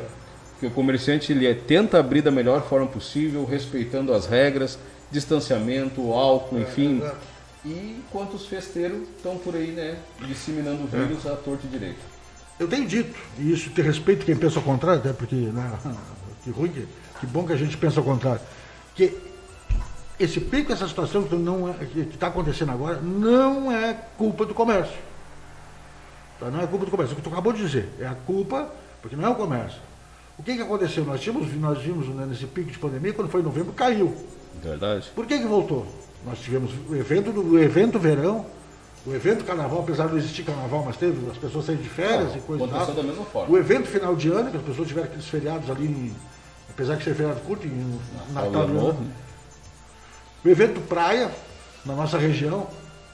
[SPEAKER 1] Porque o comerciante ele é- tenta abrir da melhor forma possível, respeitando as regras, distanciamento, álcool, enfim. E enquanto os festeiros estão por aí, né, disseminando o vírus à torta e direito.
[SPEAKER 14] Eu tenho dito, e isso te respeito quem pensa ao contrário, até porque, né, [laughs] que ruim, que, que bom que a gente pensa ao contrário, que esse pico, essa situação que é- está acontecendo agora, não é culpa do comércio. Tá? Não é culpa do comércio. O que tu acabou de dizer, é a culpa, porque não é o comércio. O que, que aconteceu? Nós, tínhamos, nós vimos né, nesse pico de pandemia, quando foi em novembro, caiu.
[SPEAKER 1] Verdade.
[SPEAKER 14] Por que, que voltou? Nós tivemos o evento do o evento verão, o evento carnaval, apesar de não existir carnaval, mas teve as pessoas saírem de férias
[SPEAKER 1] Não,
[SPEAKER 14] e coisa
[SPEAKER 1] aconteceu
[SPEAKER 14] tal.
[SPEAKER 1] da mesma forma.
[SPEAKER 14] O evento final de ano, que as pessoas tiveram aqueles feriados ali, em- apesar de ser feriado curto, em
[SPEAKER 1] Natal
[SPEAKER 14] Natal
[SPEAKER 1] e Ano né?
[SPEAKER 14] o evento praia, na nossa região.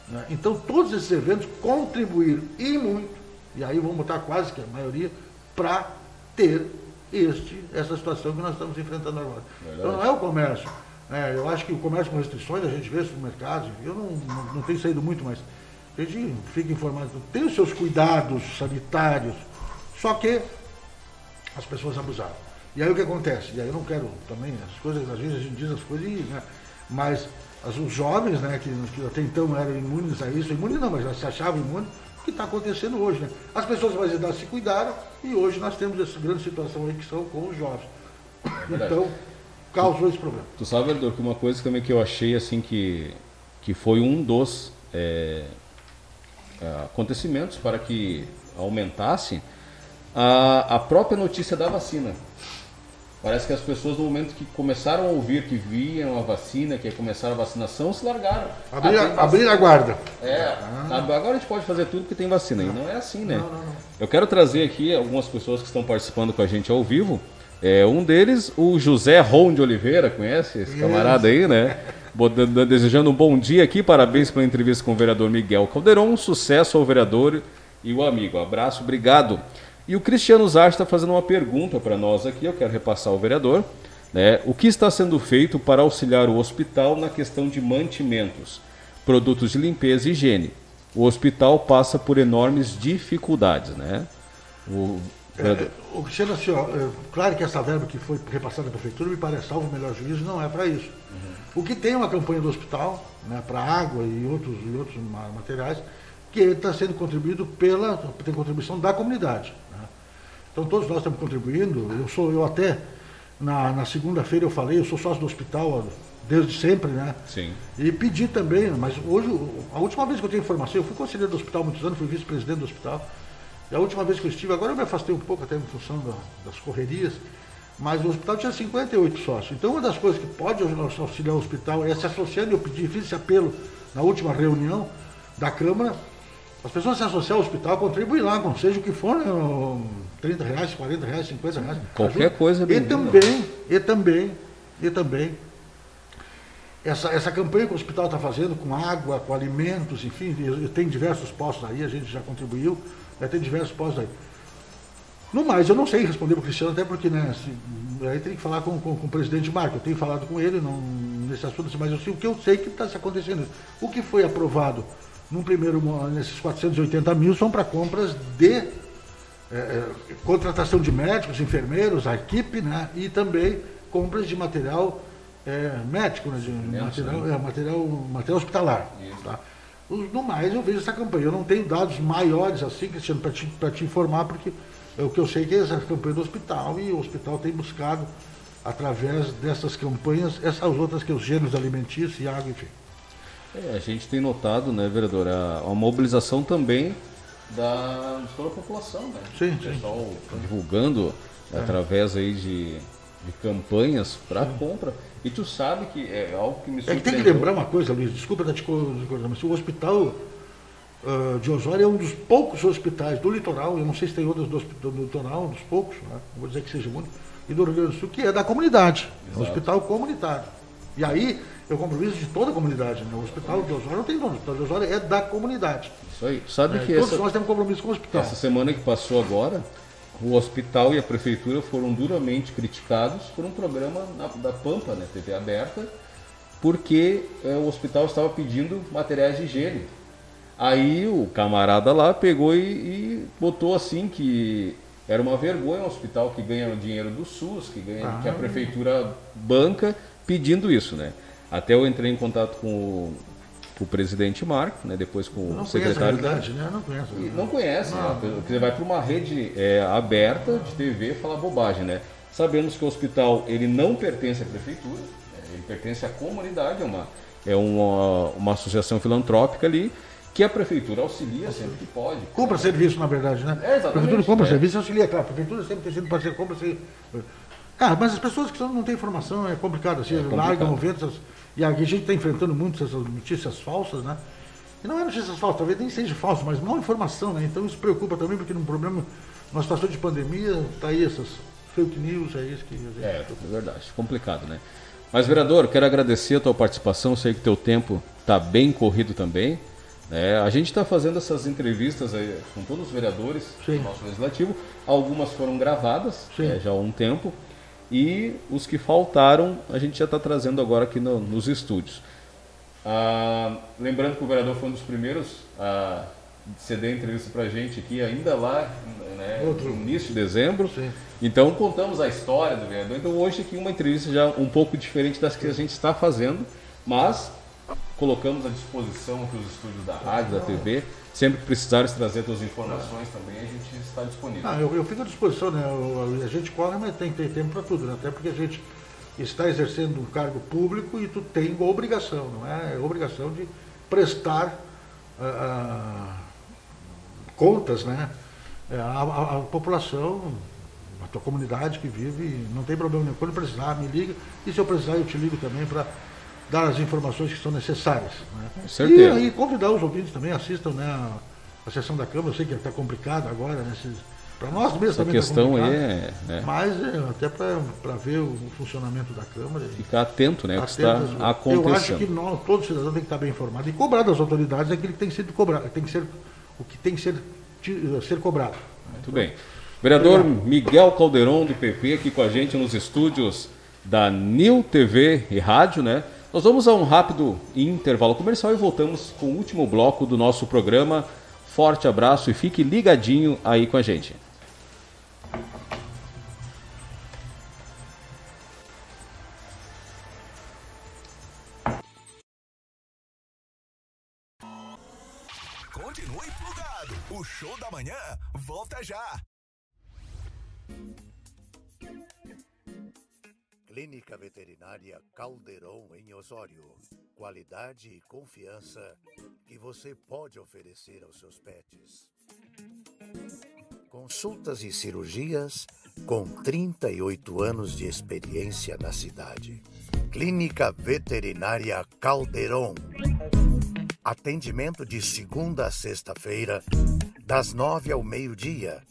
[SPEAKER 14] né? Então, todos esses eventos contribuíram e muito, e aí vamos botar quase que a maioria, para ter este, essa situação que nós estamos enfrentando agora.
[SPEAKER 1] Verdade.
[SPEAKER 14] Então, não é o comércio. né? eu acho que o comércio com restrições, a gente vê supermercados, eu não, não, não tenho saído muito, mas gente fica informado, tem os seus cuidados sanitários, só que as pessoas abusaram. E aí o que acontece? E aí eu não quero também, as coisas, às vezes a gente diz as coisas, e, né, mas as- os jovens, né, que, que até então eram imunes a isso, imunes não, mas já se achavam imunes, o que está acontecendo hoje, né? As pessoas mais idade se cuidaram e hoje nós temos essa grande situação aí que são com os jovens. Então, causou esse problema.
[SPEAKER 1] Tu sabe, vereador, que uma coisa também que eu achei assim que, que foi um dos é, acontecimentos para que aumentasse a, a própria notícia da vacina. Parece que as pessoas, no momento que começaram a ouvir que viam a vacina, que ia começar a vacinação, se largaram.
[SPEAKER 14] Abrir a-
[SPEAKER 1] Ah, tem
[SPEAKER 14] abrir a guarda.
[SPEAKER 1] É, sabe, agora a gente pode fazer tudo que tem vacina. E não é assim, né? Eu quero trazer aqui algumas pessoas que estão participando com a gente ao vivo. É, um deles, o José Ron de Oliveira, conhece esse camarada aí, né? [laughs] Desejando um bom dia aqui, parabéns pela entrevista com o vereador Miguel Calderon, sucesso ao vereador e o amigo. Abraço, obrigado. E o Cristiano Zarte está fazendo uma pergunta para nós aqui, eu quero repassar ao vereador. Né? O que está sendo feito para auxiliar o hospital na questão de mantimentos, produtos de limpeza e higiene? O hospital passa por enormes dificuldades, né? O
[SPEAKER 14] É, o Cristiano, assim, ó, é, claro que essa verba que foi repassada à prefeitura, me parece, salvo o melhor juízo, não é para isso. O que tem é uma campanha do hospital, né, para água e outros, e outros ma- materiais, que está sendo contribuído pela, tem contribuição da comunidade. né. Então todos nós estamos contribuindo, eu sou, eu até, na, na segunda-feira eu falei, eu sou sócio do hospital desde sempre, né?
[SPEAKER 1] Sim.
[SPEAKER 14] E pedi também, mas hoje, a última vez que eu tenho informação, eu fui conselheiro do hospital há muitos anos, fui vice-presidente do hospital. E a última vez que eu estive, agora eu me afastei um pouco até em função da- das correrias, mas o hospital tinha 58 sócios. Então uma das coisas que pode auxiliar o hospital é se associando, eu pedi, fiz esse apelo na última reunião da Câmara, As pessoas se associam ao hospital, contribuem lá, com seja o que for, né, 30 reais, 40 reais, 50 reais.
[SPEAKER 1] Qualquer
[SPEAKER 14] ajuda.
[SPEAKER 1] coisa é
[SPEAKER 14] E
[SPEAKER 1] bem-vinda.
[SPEAKER 14] também, e também, e também, essa, essa campanha que o hospital está fazendo com água, com alimentos, enfim, tem diversos postos aí, a gente já contribuiu, já tem diversos postos aí. No mais, eu não sei responder para o Cristiano, até porque, né, se- aí tem que falar com, com, com o presidente Marco. Eu tenho falado com ele não, nesse assunto, assim, mas eu sei, o que eu sei que está se acontecendo. O que foi aprovado num primeiro, nesses 480 mil são para compras de é, é, contratação de médicos, enfermeiros, a equipe, né, e também compras de material é, médico, né, de material, é, material, material hospitalar. Tá? No mais, eu vejo essa campanha. Eu não tenho dados maiores assim, Cristiano, para te, pra te informar, porque o que eu sei que é essa campanha do hospital e o hospital tem buscado, através dessas campanhas, essas outras que os gêneros alimentícios e água, enfim.
[SPEAKER 1] É, a gente tem notado, né, vereador, a, a mobilização também da, de toda a população, né?
[SPEAKER 14] Sim,
[SPEAKER 1] o pessoal divulgando
[SPEAKER 14] É.
[SPEAKER 1] através aí de, de campanhas para compra. E tu sabe que é algo que me
[SPEAKER 14] É que tem que
[SPEAKER 1] surpreendeu.
[SPEAKER 14] lembrar uma coisa, Luiz, desculpa estar co- te cortando, mas o hospital ah, de Osório é um dos poucos hospitais do litoral, eu não sei se tem outros do, do litoral, um dos poucos, né? não vou dizer que seja muito, e do Rio Grande do Sul, que é da comunidade, é um
[SPEAKER 1] Exato.
[SPEAKER 14] hospital comunitário. E aí eu compromisso de toda a comunidade, né? o hospital de Osório não tem dono, o hospital de Osório é da comunidade.
[SPEAKER 1] Isso aí. Sabe
[SPEAKER 14] É,
[SPEAKER 1] que
[SPEAKER 14] todos
[SPEAKER 1] essa,
[SPEAKER 14] nós temos compromisso com o hospital.
[SPEAKER 1] essa semana que passou agora, o hospital e a prefeitura foram duramente criticados por um programa na- da Pampa, né, TV aberta, porque é, o hospital estava pedindo materiais de higiene. Aí o camarada lá pegou e, e botou assim que era uma vergonha um hospital que ganha o dinheiro do SUS, que, ganha, que a
[SPEAKER 14] Ah.
[SPEAKER 1] prefeitura banca, pedindo isso, né? Até eu entrei em contato com o, com o presidente Marco, né? depois com
[SPEAKER 14] não
[SPEAKER 1] o secretário
[SPEAKER 14] realidade, né? Não conheço.
[SPEAKER 1] e não conhece,
[SPEAKER 14] Não.
[SPEAKER 1] né? Porque vai para uma rede é, aberta de TV falar bobagem, né? Sabemos que o hospital ele não pertence à prefeitura, né? ele pertence à comunidade, é uma, é uma, uma associação filantrópica ali que a prefeitura auxilia sempre que pode.
[SPEAKER 14] Compra serviço, na verdade, né?
[SPEAKER 1] É, exatamente,
[SPEAKER 14] A prefeitura compra
[SPEAKER 1] é.
[SPEAKER 14] serviço e auxilia, claro. A prefeitura sempre tem sido parceiro, compra serviço. Ah, mas as pessoas que não têm informação é complicado, assim,
[SPEAKER 1] É complicado.
[SPEAKER 14] largam o vento. E a gente está enfrentando muito essas notícias falsas, né? E não é notícias falsas, talvez nem seja falso, mas mal informação, né? Então isso preocupa também, porque num problema, numa situação de pandemia, tá aí essas fake news, é isso que gente.
[SPEAKER 1] É, é verdade, complicado, né? Mas, vereador, quero agradecer a tua participação, sei que teu tempo está bem corrido também. Né? a gente está fazendo essas entrevistas aí com todos os vereadores do nosso legislativo. Algumas foram gravadas né, já há um tempo. E os que faltaram, a gente já está trazendo agora aqui no- nos estúdios. Ah, lembrando que o vereador foi um dos primeiros a ceder a entrevista para a gente aqui, ainda lá né,
[SPEAKER 14] Outro.
[SPEAKER 1] no início de dezembro. Então contamos a história do vereador. Então hoje aqui uma entrevista já um pouco diferente das que a gente está fazendo, mas colocamos à disposição aqui os estúdios da rádio, da TV. Sempre que precisares trazer suas informações também, a gente está disponível.
[SPEAKER 14] Ah, eu, eu fico à disposição, né? A gente corre, mas tem que ter tempo para tudo, né? Até porque a gente está exercendo um cargo público e tu tem obrigação, não é? É obrigação de prestar ah, ah, contas, né? É, À, à- à população, à tua comunidade que vive, não tem problema nenhum. Quando precisar, me liga. E se eu precisar, eu te ligo também para dar as informações que são necessárias. Né?
[SPEAKER 1] Com certeza.
[SPEAKER 14] E aí convidar os ouvintes também, assistam né, a, a sessão da Câmara. Eu sei que está complicado agora, né? Para nós mesmos
[SPEAKER 1] Essa
[SPEAKER 14] também tá
[SPEAKER 1] questão aí
[SPEAKER 14] complicado,
[SPEAKER 1] é- é.
[SPEAKER 14] Mas é, até para ver o funcionamento da Câmara.
[SPEAKER 1] Ficar atento, né? Que está
[SPEAKER 14] atentas. Eu acho
[SPEAKER 1] acontecendo.
[SPEAKER 14] que nós, todo cidadão tem que estar bem informado e cobrar das autoridades aquilo que tem sido cobrado, tem que ser o que tem que ser, ti- ser cobrado.
[SPEAKER 1] Muito bem. Vereador Miguel Calderon, do PP, aqui com a gente nos estúdios da Nil TV e Rádio, né? Nós vamos a um rápido intervalo comercial e voltamos com o último bloco do nosso programa. Forte abraço e fique ligadinho aí com a gente.
[SPEAKER 2] Continue plugado. O show da manhã volta já.
[SPEAKER 9] Clínica Veterinária Caldeirão em Osório. Qualidade e confiança que você pode oferecer aos seus pets. Consultas e cirurgias com 38 anos de experiência na cidade. Clínica Veterinária Caldeirão. Atendimento de segunda a sexta-feira, das nove ao meio-dia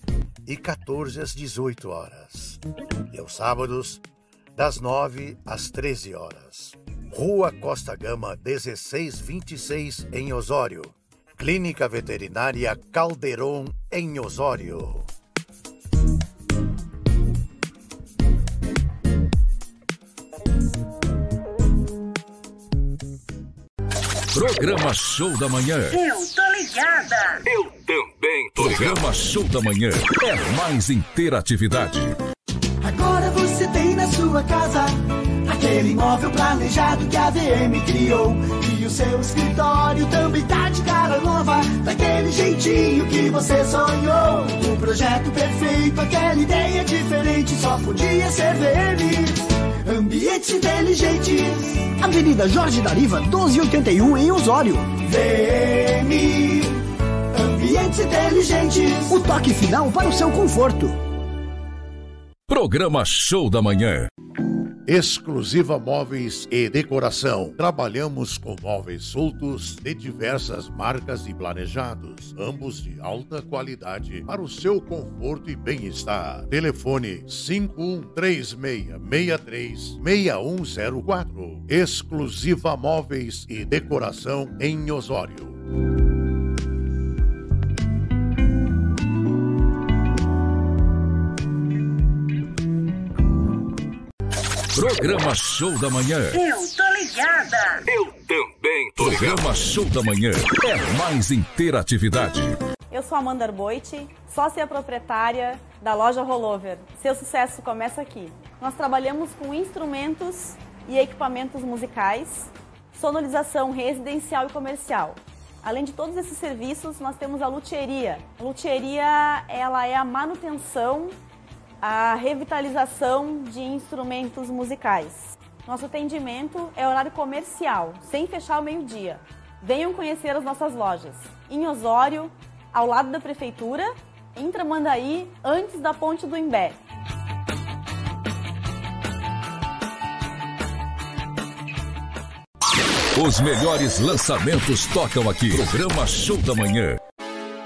[SPEAKER 9] e 14 às 18 horas. E aos sábados, das 9 às 13 horas. Rua Costa Gama, 1626, em Osório. Clínica Veterinária Calderon, em Osório.
[SPEAKER 5] Programa Show da Manhã.
[SPEAKER 15] Eu tô ligada.
[SPEAKER 5] Eu também tô. Programa Show da Manhã é mais interatividade.
[SPEAKER 7] Sua casa aquele imóvel planejado que a VM criou. E o seu escritório também tá de cara nova, daquele jeitinho que você sonhou. O projeto perfeito, aquela ideia diferente, só podia ser VM. Ambientes inteligentes. Avenida Jorge Dariva, 1281 em Osório. VM. Ambientes inteligentes. O toque final para o seu conforto.
[SPEAKER 5] Programa Show da Manhã.
[SPEAKER 6] Exclusiva Móveis e Decoração. Trabalhamos com móveis soltos de diversas marcas e planejados, ambos de alta qualidade para o seu conforto e bem-estar. Telefone 5136636104. Exclusiva Móveis e Decoração em Osório.
[SPEAKER 5] Programa Show da Manhã.
[SPEAKER 15] Eu tô ligada.
[SPEAKER 5] Eu também tô. Programa Show da Manhã é mais interatividade.
[SPEAKER 8] Eu sou Amanda Arboite, sócia proprietária da loja Rollover. Seu sucesso começa aqui. Nós trabalhamos com instrumentos e equipamentos musicais, sonorização residencial e comercial. Além de todos esses serviços, nós temos a luthieria. A luthieria, ela é a manutenção, a revitalização de instrumentos musicais. Nosso atendimento é horário comercial, sem fechar ao meio-dia. Venham conhecer as nossas lojas. Em Osório, ao lado da prefeitura, em Tramandaí, antes da ponte do Imbé.
[SPEAKER 5] Os melhores lançamentos tocam aqui. Programa Show da Manhã.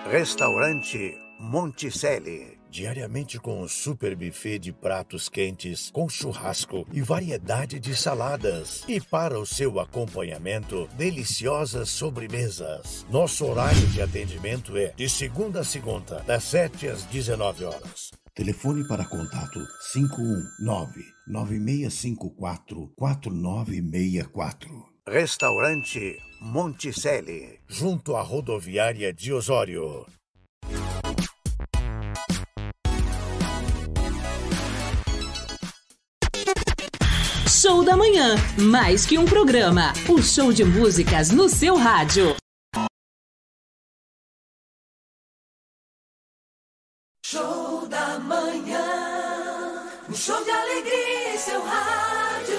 [SPEAKER 9] Restaurante Monticelli. Diariamente com um super buffet de pratos quentes, com churrasco e variedade de saladas. E para o seu acompanhamento, deliciosas sobremesas. Nosso horário de atendimento é de segunda a segunda, das 7 às 19 horas. Telefone para contato 519-9654-4964. Restaurante Monticelli, junto à rodoviária de Osório.
[SPEAKER 13] Show da Manhã, mais que um programa. O show de músicas no seu rádio.
[SPEAKER 4] Show da manhã, um show de alegria em seu rádio.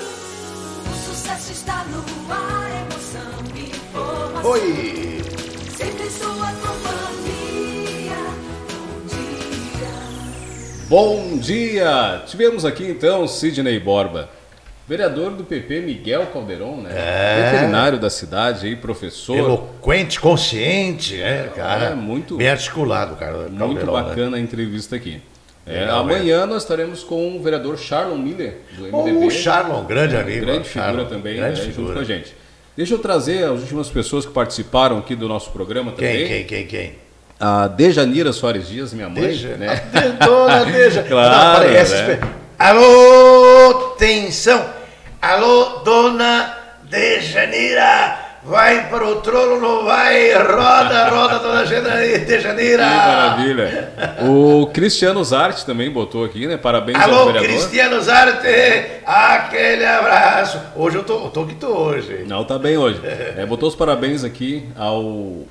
[SPEAKER 4] O sucesso está no ar, emoção e informação.
[SPEAKER 6] Oi!
[SPEAKER 4] Sempre em sua companhia. Bom dia.
[SPEAKER 1] Bom dia! Tivemos aqui então Sidney Borba, vereador do PP Miguel Calderon, né?
[SPEAKER 6] É.
[SPEAKER 1] Veterinário da cidade aí, professor.
[SPEAKER 6] Eloquente, consciente, né, cara?
[SPEAKER 1] É, muito-
[SPEAKER 6] Bem articulado, cara.
[SPEAKER 1] Muito
[SPEAKER 6] né?
[SPEAKER 1] bacana a entrevista aqui. É,
[SPEAKER 6] Legal,
[SPEAKER 1] amanhã nós estaremos com o vereador Charlon Miller, do MDB.
[SPEAKER 6] O Charlon, grande
[SPEAKER 1] É,
[SPEAKER 6] amigo.
[SPEAKER 1] Grande figura
[SPEAKER 6] Charlon,
[SPEAKER 1] também,
[SPEAKER 6] grande
[SPEAKER 1] né, junto
[SPEAKER 6] figura.
[SPEAKER 1] com a gente. Deixa eu trazer as últimas pessoas que participaram aqui do nosso programa também.
[SPEAKER 6] Quem, quem, quem, quem?
[SPEAKER 1] A Dejanira Soares Dias, minha mãe.
[SPEAKER 6] Deja-
[SPEAKER 1] né? [laughs]
[SPEAKER 6] Dona Deja. [laughs]
[SPEAKER 1] Claro,
[SPEAKER 6] Aparece,
[SPEAKER 1] né?
[SPEAKER 6] Alô, atenção. Alô, dona Dejanira. Vai pro trono, não vai. Roda, roda, dona Dejanira.
[SPEAKER 1] Que maravilha. O Cristiano Zarte também botou aqui, né? Parabéns ao
[SPEAKER 6] Alô,
[SPEAKER 1] vereador.
[SPEAKER 6] Cristiano Zarte. Aquele abraço. Hoje eu tô, eu tô que tô hoje.
[SPEAKER 1] Não, tá bem hoje. É, botou os parabéns aqui ao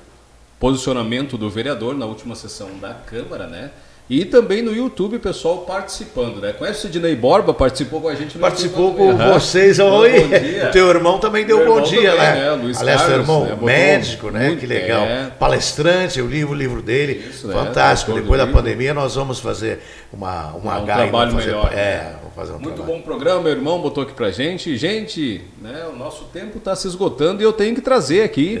[SPEAKER 1] posicionamento do vereador na última sessão da Câmara, né? E também no YouTube pessoal participando, né? Conhece o Sidney Borba? Participou com a gente no
[SPEAKER 6] Participou
[SPEAKER 1] YouTube
[SPEAKER 6] com
[SPEAKER 1] também.
[SPEAKER 6] Vocês
[SPEAKER 1] dia.
[SPEAKER 6] O teu irmão também deu
[SPEAKER 1] Meu
[SPEAKER 6] bom
[SPEAKER 1] irmão
[SPEAKER 6] dia,
[SPEAKER 1] também,
[SPEAKER 6] né?
[SPEAKER 1] né? Luiz
[SPEAKER 6] Aliás, teu
[SPEAKER 1] Carlos,
[SPEAKER 6] irmão
[SPEAKER 1] né?
[SPEAKER 6] Médico, né?
[SPEAKER 1] muito-
[SPEAKER 6] que legal.
[SPEAKER 1] é.
[SPEAKER 6] Palestrante, eu li o livro dele.
[SPEAKER 1] Isso, né?
[SPEAKER 6] Fantástico.
[SPEAKER 1] Do
[SPEAKER 6] Depois da
[SPEAKER 1] livro.
[SPEAKER 6] pandemia nós vamos fazer uma, uma
[SPEAKER 1] um
[SPEAKER 6] H
[SPEAKER 1] trabalho
[SPEAKER 6] fazer,
[SPEAKER 1] melhor.
[SPEAKER 6] É, vamos fazer um
[SPEAKER 1] Muito
[SPEAKER 6] trabalho.
[SPEAKER 1] bom programa, meu irmão botou aqui pra gente. Gente, né, o nosso tempo está se esgotando e eu tenho que trazer aqui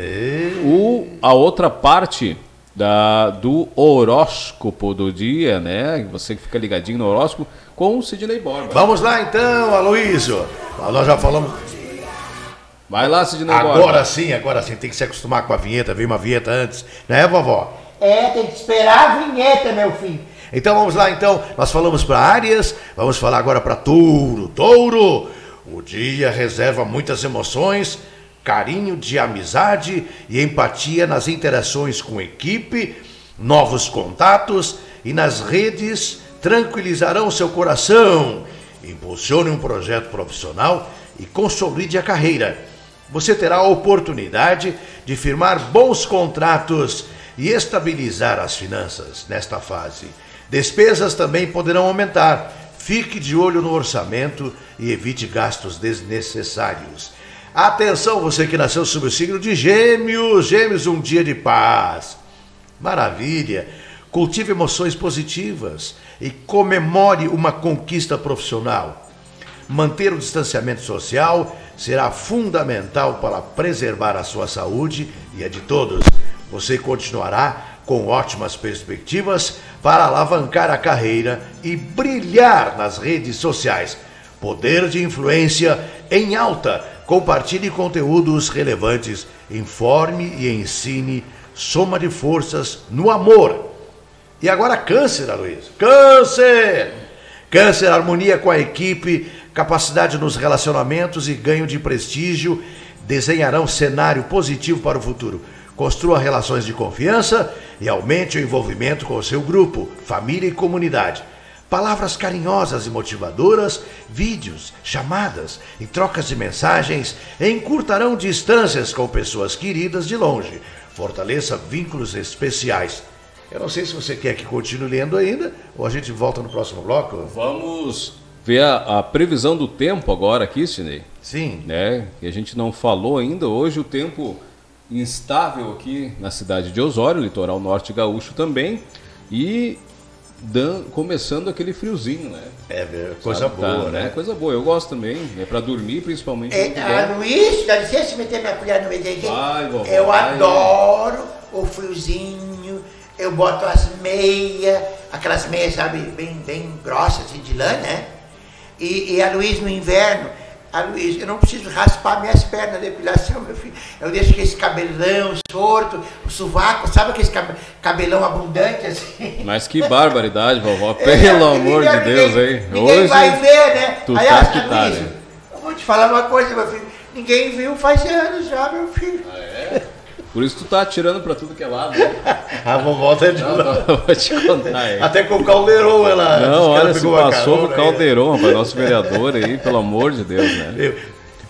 [SPEAKER 1] o, a outra parte da, do horóscopo do dia, né? Você que fica ligadinho no horóscopo com o Sidney Borba.
[SPEAKER 6] Vamos lá então, Aloysio. Nós já falamos.
[SPEAKER 1] Vai lá, Sidney
[SPEAKER 6] Agora
[SPEAKER 1] Borba.
[SPEAKER 6] sim, agora sim. Tem que se acostumar com a vinheta. Veio uma vinheta antes, né, vovó?
[SPEAKER 10] É, tem que esperar a vinheta, meu filho.
[SPEAKER 6] Então vamos lá, então. Nós falamos para Áries, vamos falar agora para Touro. Touro, o dia reserva muitas emoções, carinho de amizade e empatia nas interações com equipe, novos contatos e nas redes tranquilizarão seu coração. Impulsione um projeto profissional e consolide a carreira. Você terá a oportunidade de firmar bons contratos e estabilizar as finanças nesta fase. Despesas também poderão aumentar. Fique de olho no orçamento e evite gastos desnecessários. Atenção, você que nasceu sob o signo de Gêmeos, Gêmeos, um dia de paz. Maravilha! Cultive emoções positivas e comemore uma conquista profissional. Manter o distanciamento social será fundamental para preservar a sua saúde e a de todos. Você continuará com ótimas perspectivas para alavancar a carreira e brilhar nas redes sociais. Poder de influência em alta. Compartilhe conteúdos relevantes, informe e ensine. Soma de forças no amor. E agora câncer, Aloysio. Câncer! Câncer, harmonia com a equipe, capacidade nos relacionamentos e ganho de prestígio desenharão cenário positivo para o futuro. Construa relações de confiança e aumente o envolvimento com o seu grupo, família e comunidade. Palavras carinhosas e motivadoras, vídeos, chamadas e trocas de mensagens encurtarão distâncias com pessoas queridas de longe. Fortaleça vínculos especiais. Eu não sei se você quer que continue lendo ainda ou a gente volta no próximo bloco.
[SPEAKER 1] Vamos ver a, a previsão do tempo agora aqui, Sidney.
[SPEAKER 6] Sim.
[SPEAKER 1] Né? Que a gente não falou ainda. Hoje o tempo instável aqui na cidade de Osório, litoral norte gaúcho também. E dan- começando aquele friozinho, né?
[SPEAKER 6] É, coisa
[SPEAKER 1] Sabe, tá,
[SPEAKER 6] boa, né?
[SPEAKER 1] Coisa boa, eu gosto também. É para dormir, principalmente.
[SPEAKER 10] É, ah. Luiz, dá licença meter minha colher no meio dele.
[SPEAKER 1] Vai, vovó,
[SPEAKER 10] Eu
[SPEAKER 1] vai.
[SPEAKER 10] adoro o friozinho, eu boto as meias, aquelas meias, sabe, bem, bem grossas, assim, de lã, né? E, e a Luiz no inverno, a Luiz, eu não preciso raspar minhas pernas na depilação, meu filho. Eu deixo com esse cabelão sorto, o sovaco, sabe aquele cab- cabelão abundante, assim?
[SPEAKER 1] Mas que barbaridade, vovó. [laughs]
[SPEAKER 10] É,
[SPEAKER 1] Pelo amor de
[SPEAKER 10] ninguém-
[SPEAKER 1] Deus,
[SPEAKER 10] ninguém-
[SPEAKER 1] hein?
[SPEAKER 10] Ninguém
[SPEAKER 1] Hoje
[SPEAKER 10] vai ver, né?
[SPEAKER 1] tu
[SPEAKER 10] Aí,
[SPEAKER 1] tá
[SPEAKER 10] ah,
[SPEAKER 1] que tá,
[SPEAKER 10] Luiz,
[SPEAKER 1] né?
[SPEAKER 10] eu vou te falar uma coisa, meu filho. Ninguém viu faz anos já, meu filho.
[SPEAKER 1] Por isso tu tá atirando pra tudo que é lado. né? [laughs]
[SPEAKER 6] A vovó tá de
[SPEAKER 1] Não, não, eu vou te contar, hein?
[SPEAKER 6] Até com o caldeirão ela.
[SPEAKER 1] Não,
[SPEAKER 6] ela
[SPEAKER 1] olha, se
[SPEAKER 6] pegou uma
[SPEAKER 1] passou
[SPEAKER 6] carona
[SPEAKER 1] com o
[SPEAKER 6] aí.
[SPEAKER 1] Caldeirão, rapaz, nosso vereador aí, pelo amor de Deus, né?
[SPEAKER 6] Eu-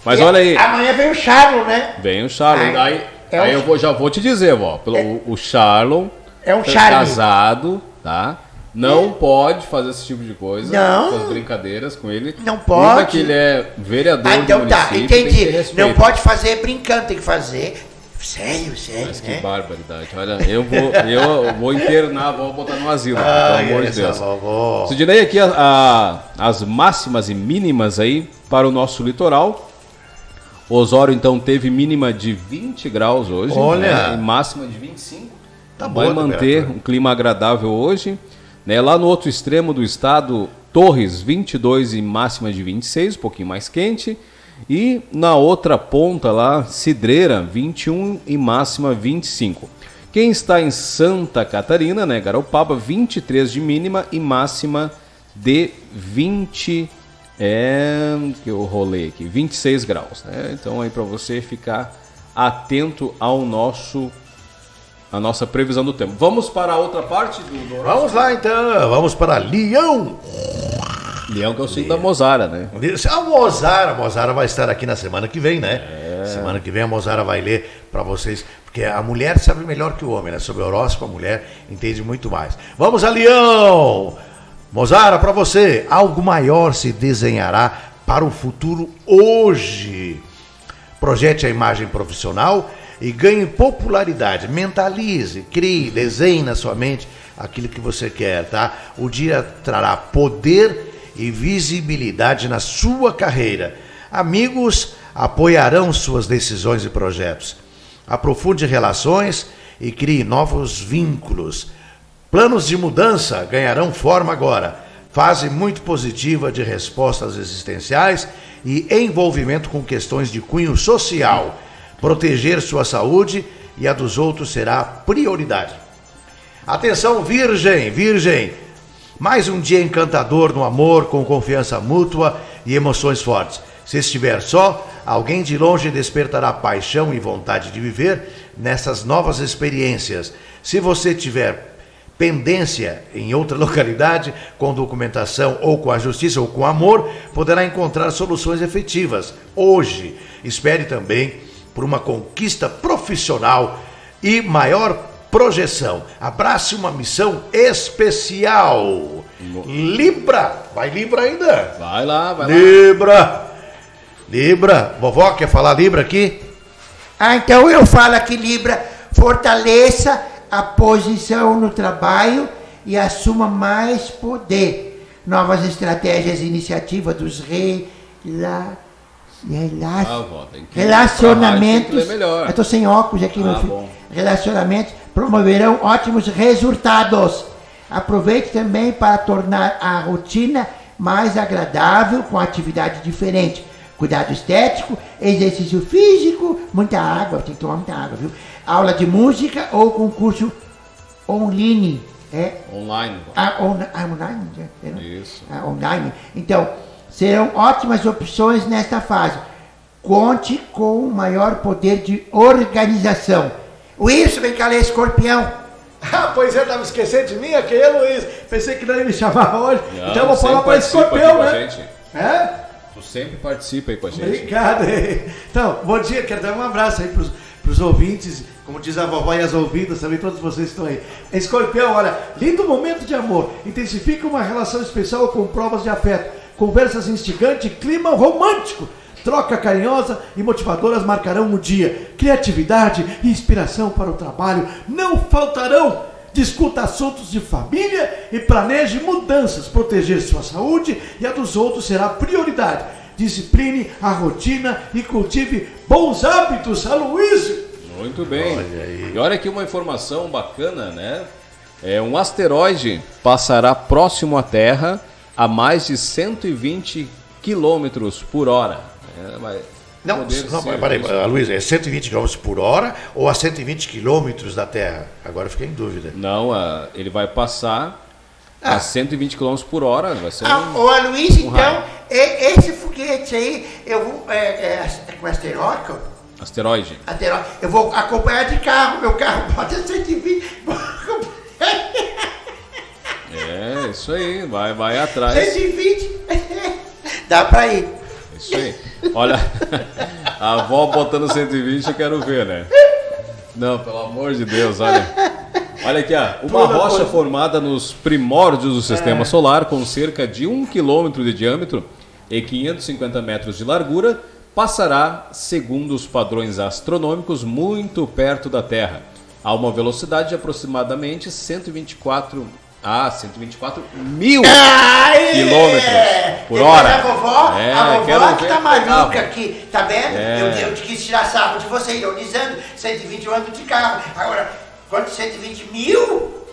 [SPEAKER 1] Mas
[SPEAKER 10] E
[SPEAKER 1] olha aí,
[SPEAKER 10] Amanhã vem o Charlo, né?
[SPEAKER 1] vem o Charlon. Aí,
[SPEAKER 10] é
[SPEAKER 1] aí
[SPEAKER 10] um-
[SPEAKER 1] eu vou, já vou te dizer, vó. Pelo, o, o Charlon
[SPEAKER 10] É um
[SPEAKER 1] tá
[SPEAKER 10] Charlie.
[SPEAKER 1] casado, tá? Não pode fazer esse tipo de coisa.
[SPEAKER 10] Não.
[SPEAKER 1] Essas brincadeiras com ele.
[SPEAKER 10] Não
[SPEAKER 1] Ainda
[SPEAKER 10] pode.
[SPEAKER 1] que ele é vereador
[SPEAKER 10] Ah, então
[SPEAKER 1] do
[SPEAKER 10] tá,
[SPEAKER 1] município, tem que ter
[SPEAKER 10] entendi.
[SPEAKER 1] respeito.
[SPEAKER 10] Não pode fazer brincando, tem que fazer sério, sério,
[SPEAKER 1] Mas que
[SPEAKER 10] né?
[SPEAKER 1] barbaridade. Olha, eu vou, eu vou internar, vou botar no asilo,
[SPEAKER 6] Ai,
[SPEAKER 1] pelo amor de Deus.
[SPEAKER 6] vovó.
[SPEAKER 1] Sidney, aqui a- a- as máximas e mínimas aí para o nosso litoral. Osório, então, teve mínima de 20 graus hoje.
[SPEAKER 6] Olha.
[SPEAKER 1] né, e máxima de 25.
[SPEAKER 6] Tá
[SPEAKER 1] Vai
[SPEAKER 6] boa
[SPEAKER 1] manter um clima agradável hoje. Né, lá no outro extremo do estado, Torres, 22 e máxima de 26, um pouquinho mais quente. E na outra ponta lá, Cidreira, 21 e máxima 25. Quem está em Santa Catarina, né, Garopaba, 23 de mínima e máxima de 20 é que eu rolei aqui, 26 graus, né? Então aí para você ficar atento ao nosso a nossa previsão do tempo. Vamos para a outra parte do,
[SPEAKER 6] Vamos lá então, vamos para Leão.
[SPEAKER 1] Leão que é o signo da Mozara, né?
[SPEAKER 6] A Mozara, a Mozara vai estar aqui na semana que vem, né? Semana que vem a Mozara vai ler para vocês, porque a mulher sabe melhor que o homem, né? Sobre o horóscopo, a mulher entende muito mais. Vamos a Leão! Mozara, para você, algo maior se desenhará para o futuro hoje. Projete a imagem profissional e ganhe popularidade. Mentalize, crie, desenhe na sua mente aquilo que você quer, tá? O dia trará poder e visibilidade na sua carreira. Amigos apoiarão suas decisões e projetos. Aprofunde relações e crie novos vínculos. Planos de mudança ganharão forma agora. Fase muito positiva de respostas existenciais e envolvimento com questões de cunho social. Proteger sua saúde e a dos outros será prioridade. Atenção, Virgem, Virgem! Mais um dia encantador no amor, com confiança mútua e emoções fortes. Se estiver só, alguém de longe despertará paixão e vontade de viver nessas novas experiências. Se você tiver pendência em outra [laughs] localidade, com documentação ou com a justiça ou com amor, poderá encontrar soluções efetivas. Hoje, espere também por uma conquista profissional e maior projeção. Abrace uma missão especial. Libra, vai Libra ainda?
[SPEAKER 1] Vai lá, vai lá.
[SPEAKER 6] Libra. Libra, vovó quer falar Libra aqui?
[SPEAKER 10] Ah, então eu falo aqui, Libra, fortaleça a posição no trabalho e assuma mais poder. Novas estratégias e iniciativas dos rela... rela-
[SPEAKER 1] Ah, vó, tem que-
[SPEAKER 10] relacionamentos. Eu estou sem óculos aqui, meu
[SPEAKER 1] Ah,
[SPEAKER 10] filho.
[SPEAKER 1] bom.
[SPEAKER 10] Relacionamentos promoverão ótimos resultados. Aproveite também para tornar a rotina mais agradável com atividade diferente. Cuidado estético, exercício físico, muita água, tem que tomar muita água, viu? Aula de música ou concurso online. É,
[SPEAKER 1] Online.
[SPEAKER 10] ah, on, ah, online? é, é,
[SPEAKER 1] Isso.
[SPEAKER 10] ah, online. Então, serão ótimas opções nesta fase. Conte com o maior poder de organização. Wilson, vem cá ler escorpião. [laughs]
[SPEAKER 14] Ah, pois é, tava esquecendo de mim, aquele Luiz. Pensei que não ia me chamar hoje.
[SPEAKER 1] Não,
[SPEAKER 14] então eu vou falar para escorpião,
[SPEAKER 1] aqui
[SPEAKER 14] né? É?
[SPEAKER 1] Tu sempre participa aí com a gente.
[SPEAKER 14] Obrigado. Então, bom dia, quero dar um abraço aí pros, pros ouvintes, como diz a vovó e as ouvidas, também todos vocês estão aí. Escorpião, olha, lindo momento de amor, intensifica uma relação especial com provas de afeto, conversas instigantes, clima romântico. Troca carinhosa e motivadoras marcarão o dia. Criatividade e inspiração para o trabalho não faltarão. Discuta assuntos de família e planeje mudanças. Proteger sua saúde e a dos outros será prioridade. Discipline a rotina e cultive bons hábitos. Aloysio!
[SPEAKER 1] Muito bem. E olha aqui uma informação bacana, né? É, um asteroide passará próximo à Terra a mais de 120 quilômetros por hora. É,
[SPEAKER 6] Não, não
[SPEAKER 1] ser
[SPEAKER 6] peraí,
[SPEAKER 1] isso.
[SPEAKER 6] ah, Luiz, é 120 km por hora ou a 120 km da Terra? Agora eu fiquei em dúvida.
[SPEAKER 1] Não, ah, ele vai passar a 120 km por hora. Vai ser
[SPEAKER 10] Ah,
[SPEAKER 1] um...
[SPEAKER 10] ô Luiz,
[SPEAKER 1] um
[SPEAKER 10] então,
[SPEAKER 1] raio.
[SPEAKER 10] e- esse foguete aí, eu vou. É, é, é com asteroide?
[SPEAKER 1] Asteroide.
[SPEAKER 10] asteroide, Eu vou acompanhar de carro, meu carro bota 120.
[SPEAKER 1] É, isso aí. Vai, vai atrás.
[SPEAKER 10] 120. [laughs] Dá pra ir.
[SPEAKER 1] Isso aí. Olha, [laughs] a avó botando 120 eu quero ver, né? Não, pelo amor de Deus, olha. Olha aqui, ó. Uma
[SPEAKER 14] Toda
[SPEAKER 1] rocha
[SPEAKER 14] coisa.
[SPEAKER 1] formada nos primórdios do sistema
[SPEAKER 14] É.
[SPEAKER 1] solar, com cerca de 1 km de diâmetro e 550 metros de largura, passará, segundo os padrões astronômicos, muito perto da Terra, a uma velocidade de aproximadamente 124 a 124 mil
[SPEAKER 10] Ai,
[SPEAKER 1] quilômetros por
[SPEAKER 10] Depois
[SPEAKER 1] hora.
[SPEAKER 10] A vovó,
[SPEAKER 1] É,
[SPEAKER 10] a vovó que tá maluca
[SPEAKER 1] carro.
[SPEAKER 10] aqui, tá vendo?
[SPEAKER 1] É.
[SPEAKER 10] Eu, eu quis tirar sarro de você, ironizando, 120 anos de carro. Agora, quanto 120 mil?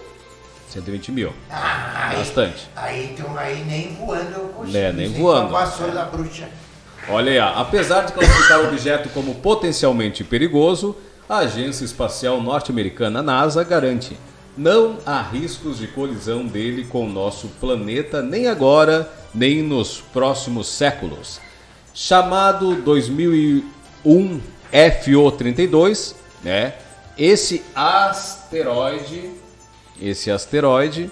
[SPEAKER 1] 120 mil.
[SPEAKER 10] Ah, aí-
[SPEAKER 1] Bastante.
[SPEAKER 10] Aí, então, aí nem voando eu consigo.
[SPEAKER 1] É, nem voando.
[SPEAKER 10] Vassoura da bruxa.
[SPEAKER 1] Olha aí, apesar de classificar o objeto como potencialmente perigoso, a Agência Espacial Norte-Americana NASA garante não há riscos de colisão dele com nosso planeta nem agora, nem nos próximos séculos. Chamado 2001 FO32, né? Esse asteroide, esse asteroide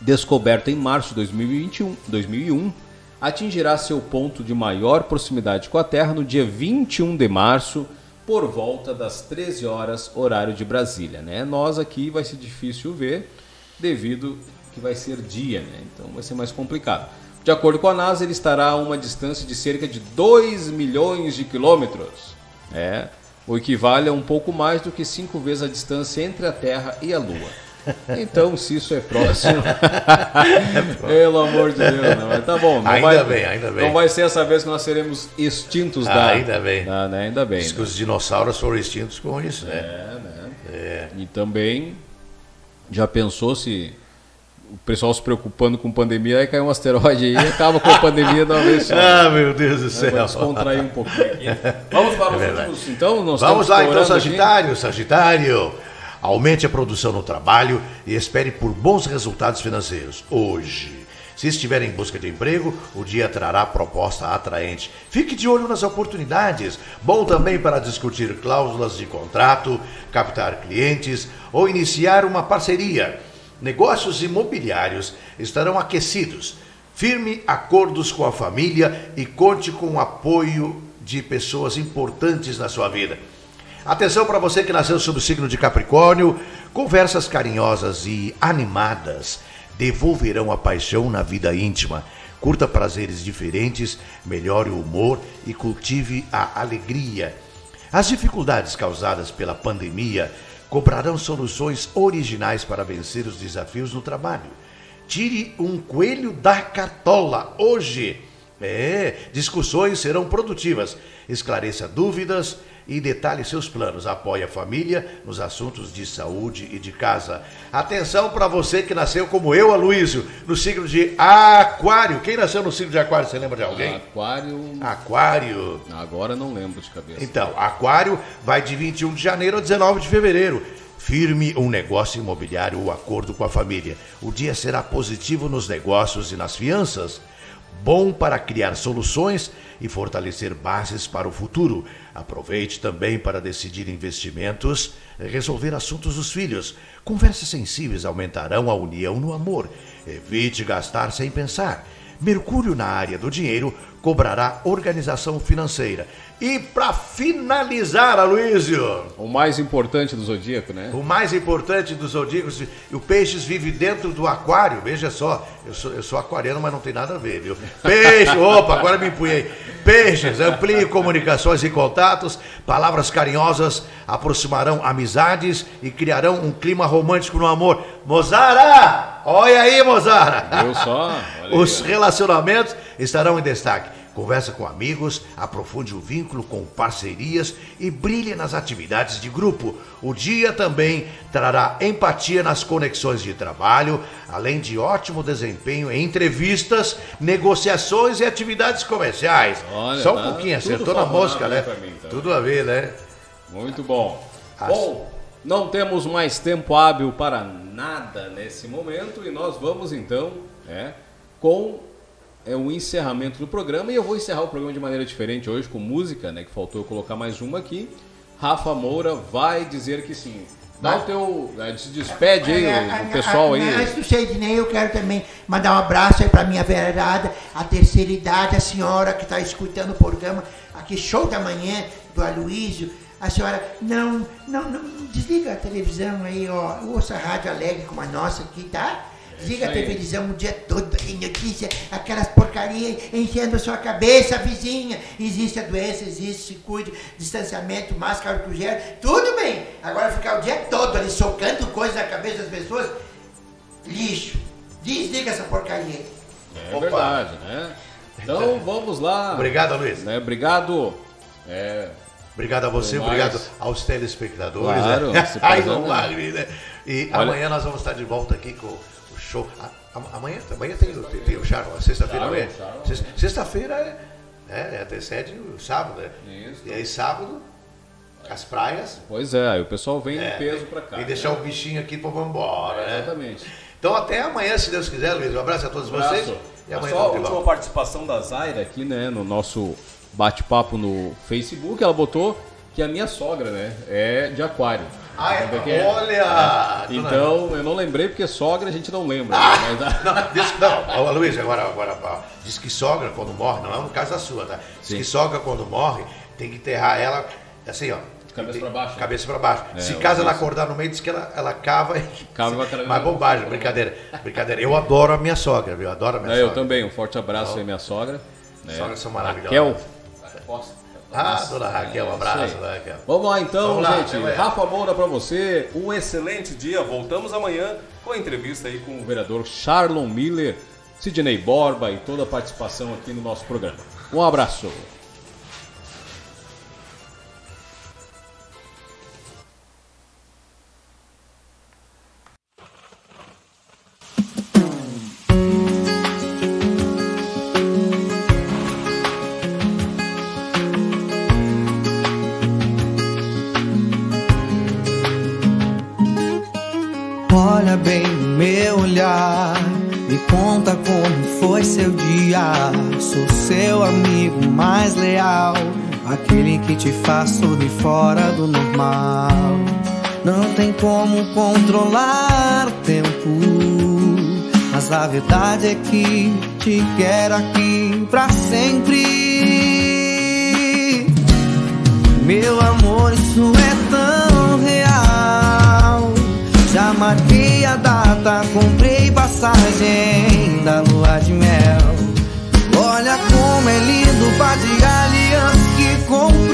[SPEAKER 1] descoberto em março de 2021, 2001, atingirá seu ponto de maior proximidade com a Terra no dia 21 de março, por volta das 13 horas, horário de Brasília. Né? Nós aqui vai ser difícil ver, devido que vai ser dia, né? então vai ser mais complicado. De acordo com a NASA, ele estará a uma distância de cerca de 2 milhões de quilômetros. É, o equivale a um pouco mais do que cinco vezes a distância entre a Terra e a Lua. Então, se isso é próximo. [laughs] Pelo amor de Deus, não. Mas tá bom. Não
[SPEAKER 6] Ainda
[SPEAKER 1] vai,
[SPEAKER 6] bem, ainda bem.
[SPEAKER 1] Não vai ser essa vez que nós seremos extintos da.
[SPEAKER 6] Ainda bem.
[SPEAKER 1] da- né? Ainda bem.
[SPEAKER 6] Diz que
[SPEAKER 1] né?
[SPEAKER 6] os dinossauros foram extintos com isso, né?
[SPEAKER 1] É, né?
[SPEAKER 6] É.
[SPEAKER 1] E também, já pensou se o pessoal se preocupando com pandemia, aí cai um asteroide aí e acaba com a pandemia de uma vez só. [laughs]
[SPEAKER 6] Ah, meu Deus do
[SPEAKER 1] Aí
[SPEAKER 6] céu.
[SPEAKER 1] Vai descontrair um pouquinho aqui. Vamos para
[SPEAKER 6] É
[SPEAKER 1] os
[SPEAKER 6] verdade.
[SPEAKER 1] últimos, então?
[SPEAKER 6] Vamos lá então,
[SPEAKER 1] explorando aqui.
[SPEAKER 6] Sagitário, Sagitário. Aumente a produção no trabalho e espere por bons resultados financeiros hoje. Se estiver em busca de emprego, o dia trará proposta atraente. Fique de olho nas oportunidades. Bom também para discutir cláusulas de contrato, captar clientes ou iniciar uma parceria. Negócios imobiliários estarão aquecidos. Firme acordos com a família e conte com o apoio de pessoas importantes na sua vida. Atenção para você que nasceu sob o signo de Capricórnio, conversas carinhosas e animadas devolverão a paixão na vida íntima. Curta prazeres diferentes, melhore o humor e cultive a alegria. As dificuldades causadas pela pandemia cobrarão soluções originais para vencer os desafios no trabalho. Tire um coelho da cartola hoje. É, discussões serão produtivas. Esclareça dúvidas e detalhe seus planos. Apoie a família nos assuntos de saúde e de casa. Atenção para você que nasceu como eu, Aloysio, no signo de Aquário. Quem nasceu no signo de Aquário, você lembra de alguém?
[SPEAKER 1] Aquário.
[SPEAKER 6] Aquário.
[SPEAKER 1] Agora não lembro de cabeça.
[SPEAKER 6] Então, Aquário vai de 21 de janeiro a 19 de fevereiro. Firme um negócio imobiliário ou acordo com a família. O dia será positivo nos negócios e nas fianças. Bom para criar soluções e fortalecer bases para o futuro. Aproveite também para decidir investimentos, resolver assuntos dos filhos. Conversas sensíveis aumentarão a união no amor. Evite gastar sem pensar. Mercúrio na área do dinheiro cobrará organização financeira. E para finalizar, Aloysio,
[SPEAKER 1] O mais importante do zodíaco, né?
[SPEAKER 6] o mais importante dos zodíacos, o peixes vive dentro do aquário. Veja só, eu sou, eu sou aquariano, mas não tem nada a ver, viu? Peixe, [laughs] opa, agora me empunhei. Peixes, amplie comunicações e contatos, palavras carinhosas aproximarão amizades e criarão um clima romântico no amor. Mozara! Olha aí, Mozara!
[SPEAKER 1] Viu só? [laughs]
[SPEAKER 6] Os relacionamentos estarão em destaque. Conversa com amigos, aprofunde o vínculo com parcerias e brilhe nas atividades de grupo. O dia também trará empatia nas conexões de trabalho, além de ótimo desempenho em entrevistas, negociações e atividades comerciais.
[SPEAKER 1] Olha,
[SPEAKER 6] Só um
[SPEAKER 1] tá
[SPEAKER 6] pouquinho, acertou na mosca, né?
[SPEAKER 1] mim, tá?
[SPEAKER 6] Tudo a ver, né?
[SPEAKER 1] Muito bom.
[SPEAKER 6] As-
[SPEAKER 1] Bom, não temos mais tempo hábil para nada nesse momento e nós vamos então né, com é, o encerramento do programa. E eu vou encerrar o programa de maneira diferente hoje com música, né? Que faltou eu colocar mais uma aqui. Rafa Moura vai dizer que sim. Dá o teu. né, Se despede aí, o, pessoal aí.
[SPEAKER 10] Antes do Sidney, eu quero também mandar um abraço aí pra minha velharada, a terceira idade, a senhora que está escutando o programa, aqui, show da manhã do Aloysio. A senhora, não, não, não, desliga a televisão aí, ó. Ouça a rádio alegre como a nossa aqui, tá? Desliga a televisão o dia todo, aí, notícia, aquelas porcarias enchendo a sua cabeça, vizinha. Existe a doença, existe, se cuide, distanciamento, máscara, álcool gel, tudo bem. Agora ficar o dia todo ali socando coisas na cabeça das pessoas, lixo. Desliga essa porcaria aí.
[SPEAKER 1] É
[SPEAKER 6] Opa.
[SPEAKER 1] verdade, né? Então vamos lá.
[SPEAKER 6] Obrigado, Luiz.
[SPEAKER 1] Né, obrigado. É,
[SPEAKER 6] Obrigado a você, obrigado aos telespectadores.
[SPEAKER 1] Claro,
[SPEAKER 6] né? [laughs] Ai, não
[SPEAKER 1] né?
[SPEAKER 6] vale, né? E
[SPEAKER 1] Olha-
[SPEAKER 6] amanhã nós vamos estar de volta aqui com o show. Amanhã, amanhã tem, o- tem, tem o Charles, a sexta-feira,
[SPEAKER 1] Charles,
[SPEAKER 6] não é? Sexta-feira é, é, antecede o sábado, né?
[SPEAKER 1] Isso.
[SPEAKER 6] E aí sábado, as praias.
[SPEAKER 1] pois é, aí o pessoal vem
[SPEAKER 6] É,
[SPEAKER 1] em peso pra cá.
[SPEAKER 6] E deixar
[SPEAKER 1] né?
[SPEAKER 6] o bichinho aqui pra vamos embora, né?
[SPEAKER 1] Exatamente.
[SPEAKER 6] Então até amanhã, se Deus quiser, Luiz. Um abraço a todos vocês.
[SPEAKER 1] Abraço.
[SPEAKER 6] E amanhã
[SPEAKER 1] Só a última participação da Zaira aqui, né, no nosso bate-papo no Facebook, ela botou que a minha sogra, né, é de aquário.
[SPEAKER 6] Ah, é?
[SPEAKER 1] É?
[SPEAKER 6] Olha!
[SPEAKER 1] É. Então, eu não lembrei porque sogra a gente não lembra.
[SPEAKER 6] Ah,
[SPEAKER 1] mas a-
[SPEAKER 6] não, diz, não, Luiz, agora, agora diz que sogra quando morre, não é no caso da sua, tá? Diz
[SPEAKER 1] Sim.
[SPEAKER 6] que sogra quando morre tem que enterrar ela assim, ó.
[SPEAKER 1] Cabeça pra baixo.
[SPEAKER 6] Cabeça pra baixo.
[SPEAKER 1] É,
[SPEAKER 6] Se
[SPEAKER 1] eu
[SPEAKER 6] caso ela acordar no meio, diz que ela, ela cava e. [laughs]
[SPEAKER 1] Cava
[SPEAKER 6] Mas bobagem, brincadeira. Brincadeira. Eu adoro a minha sogra, viu? Eu adoro a minha
[SPEAKER 1] É, eu
[SPEAKER 6] sogra.
[SPEAKER 1] também, um forte abraço aí, minha sogra. né?
[SPEAKER 6] Sogras são maravilhosas.
[SPEAKER 1] Raquel.
[SPEAKER 6] Ah, dona Raquel, um abraço, dona Raquel.
[SPEAKER 1] Vamos lá então,
[SPEAKER 6] Vamos lá,
[SPEAKER 1] gente. Rafa Moura pra você. Um excelente dia. Voltamos amanhã com a entrevista aí com o vereador Charlon Miller, Sidney Borba e toda a participação aqui no nosso programa. Um abraço.
[SPEAKER 16] Foi seu dia. Sou seu amigo mais leal, aquele que te faz sorrir fora do normal. Não tem como controlar o tempo, mas a verdade é que te quero aqui pra sempre. Meu amor, isso é tão real. Marquei a data, comprei passagem da lua de mel. Olha como é lindo o par de alianças que comprei.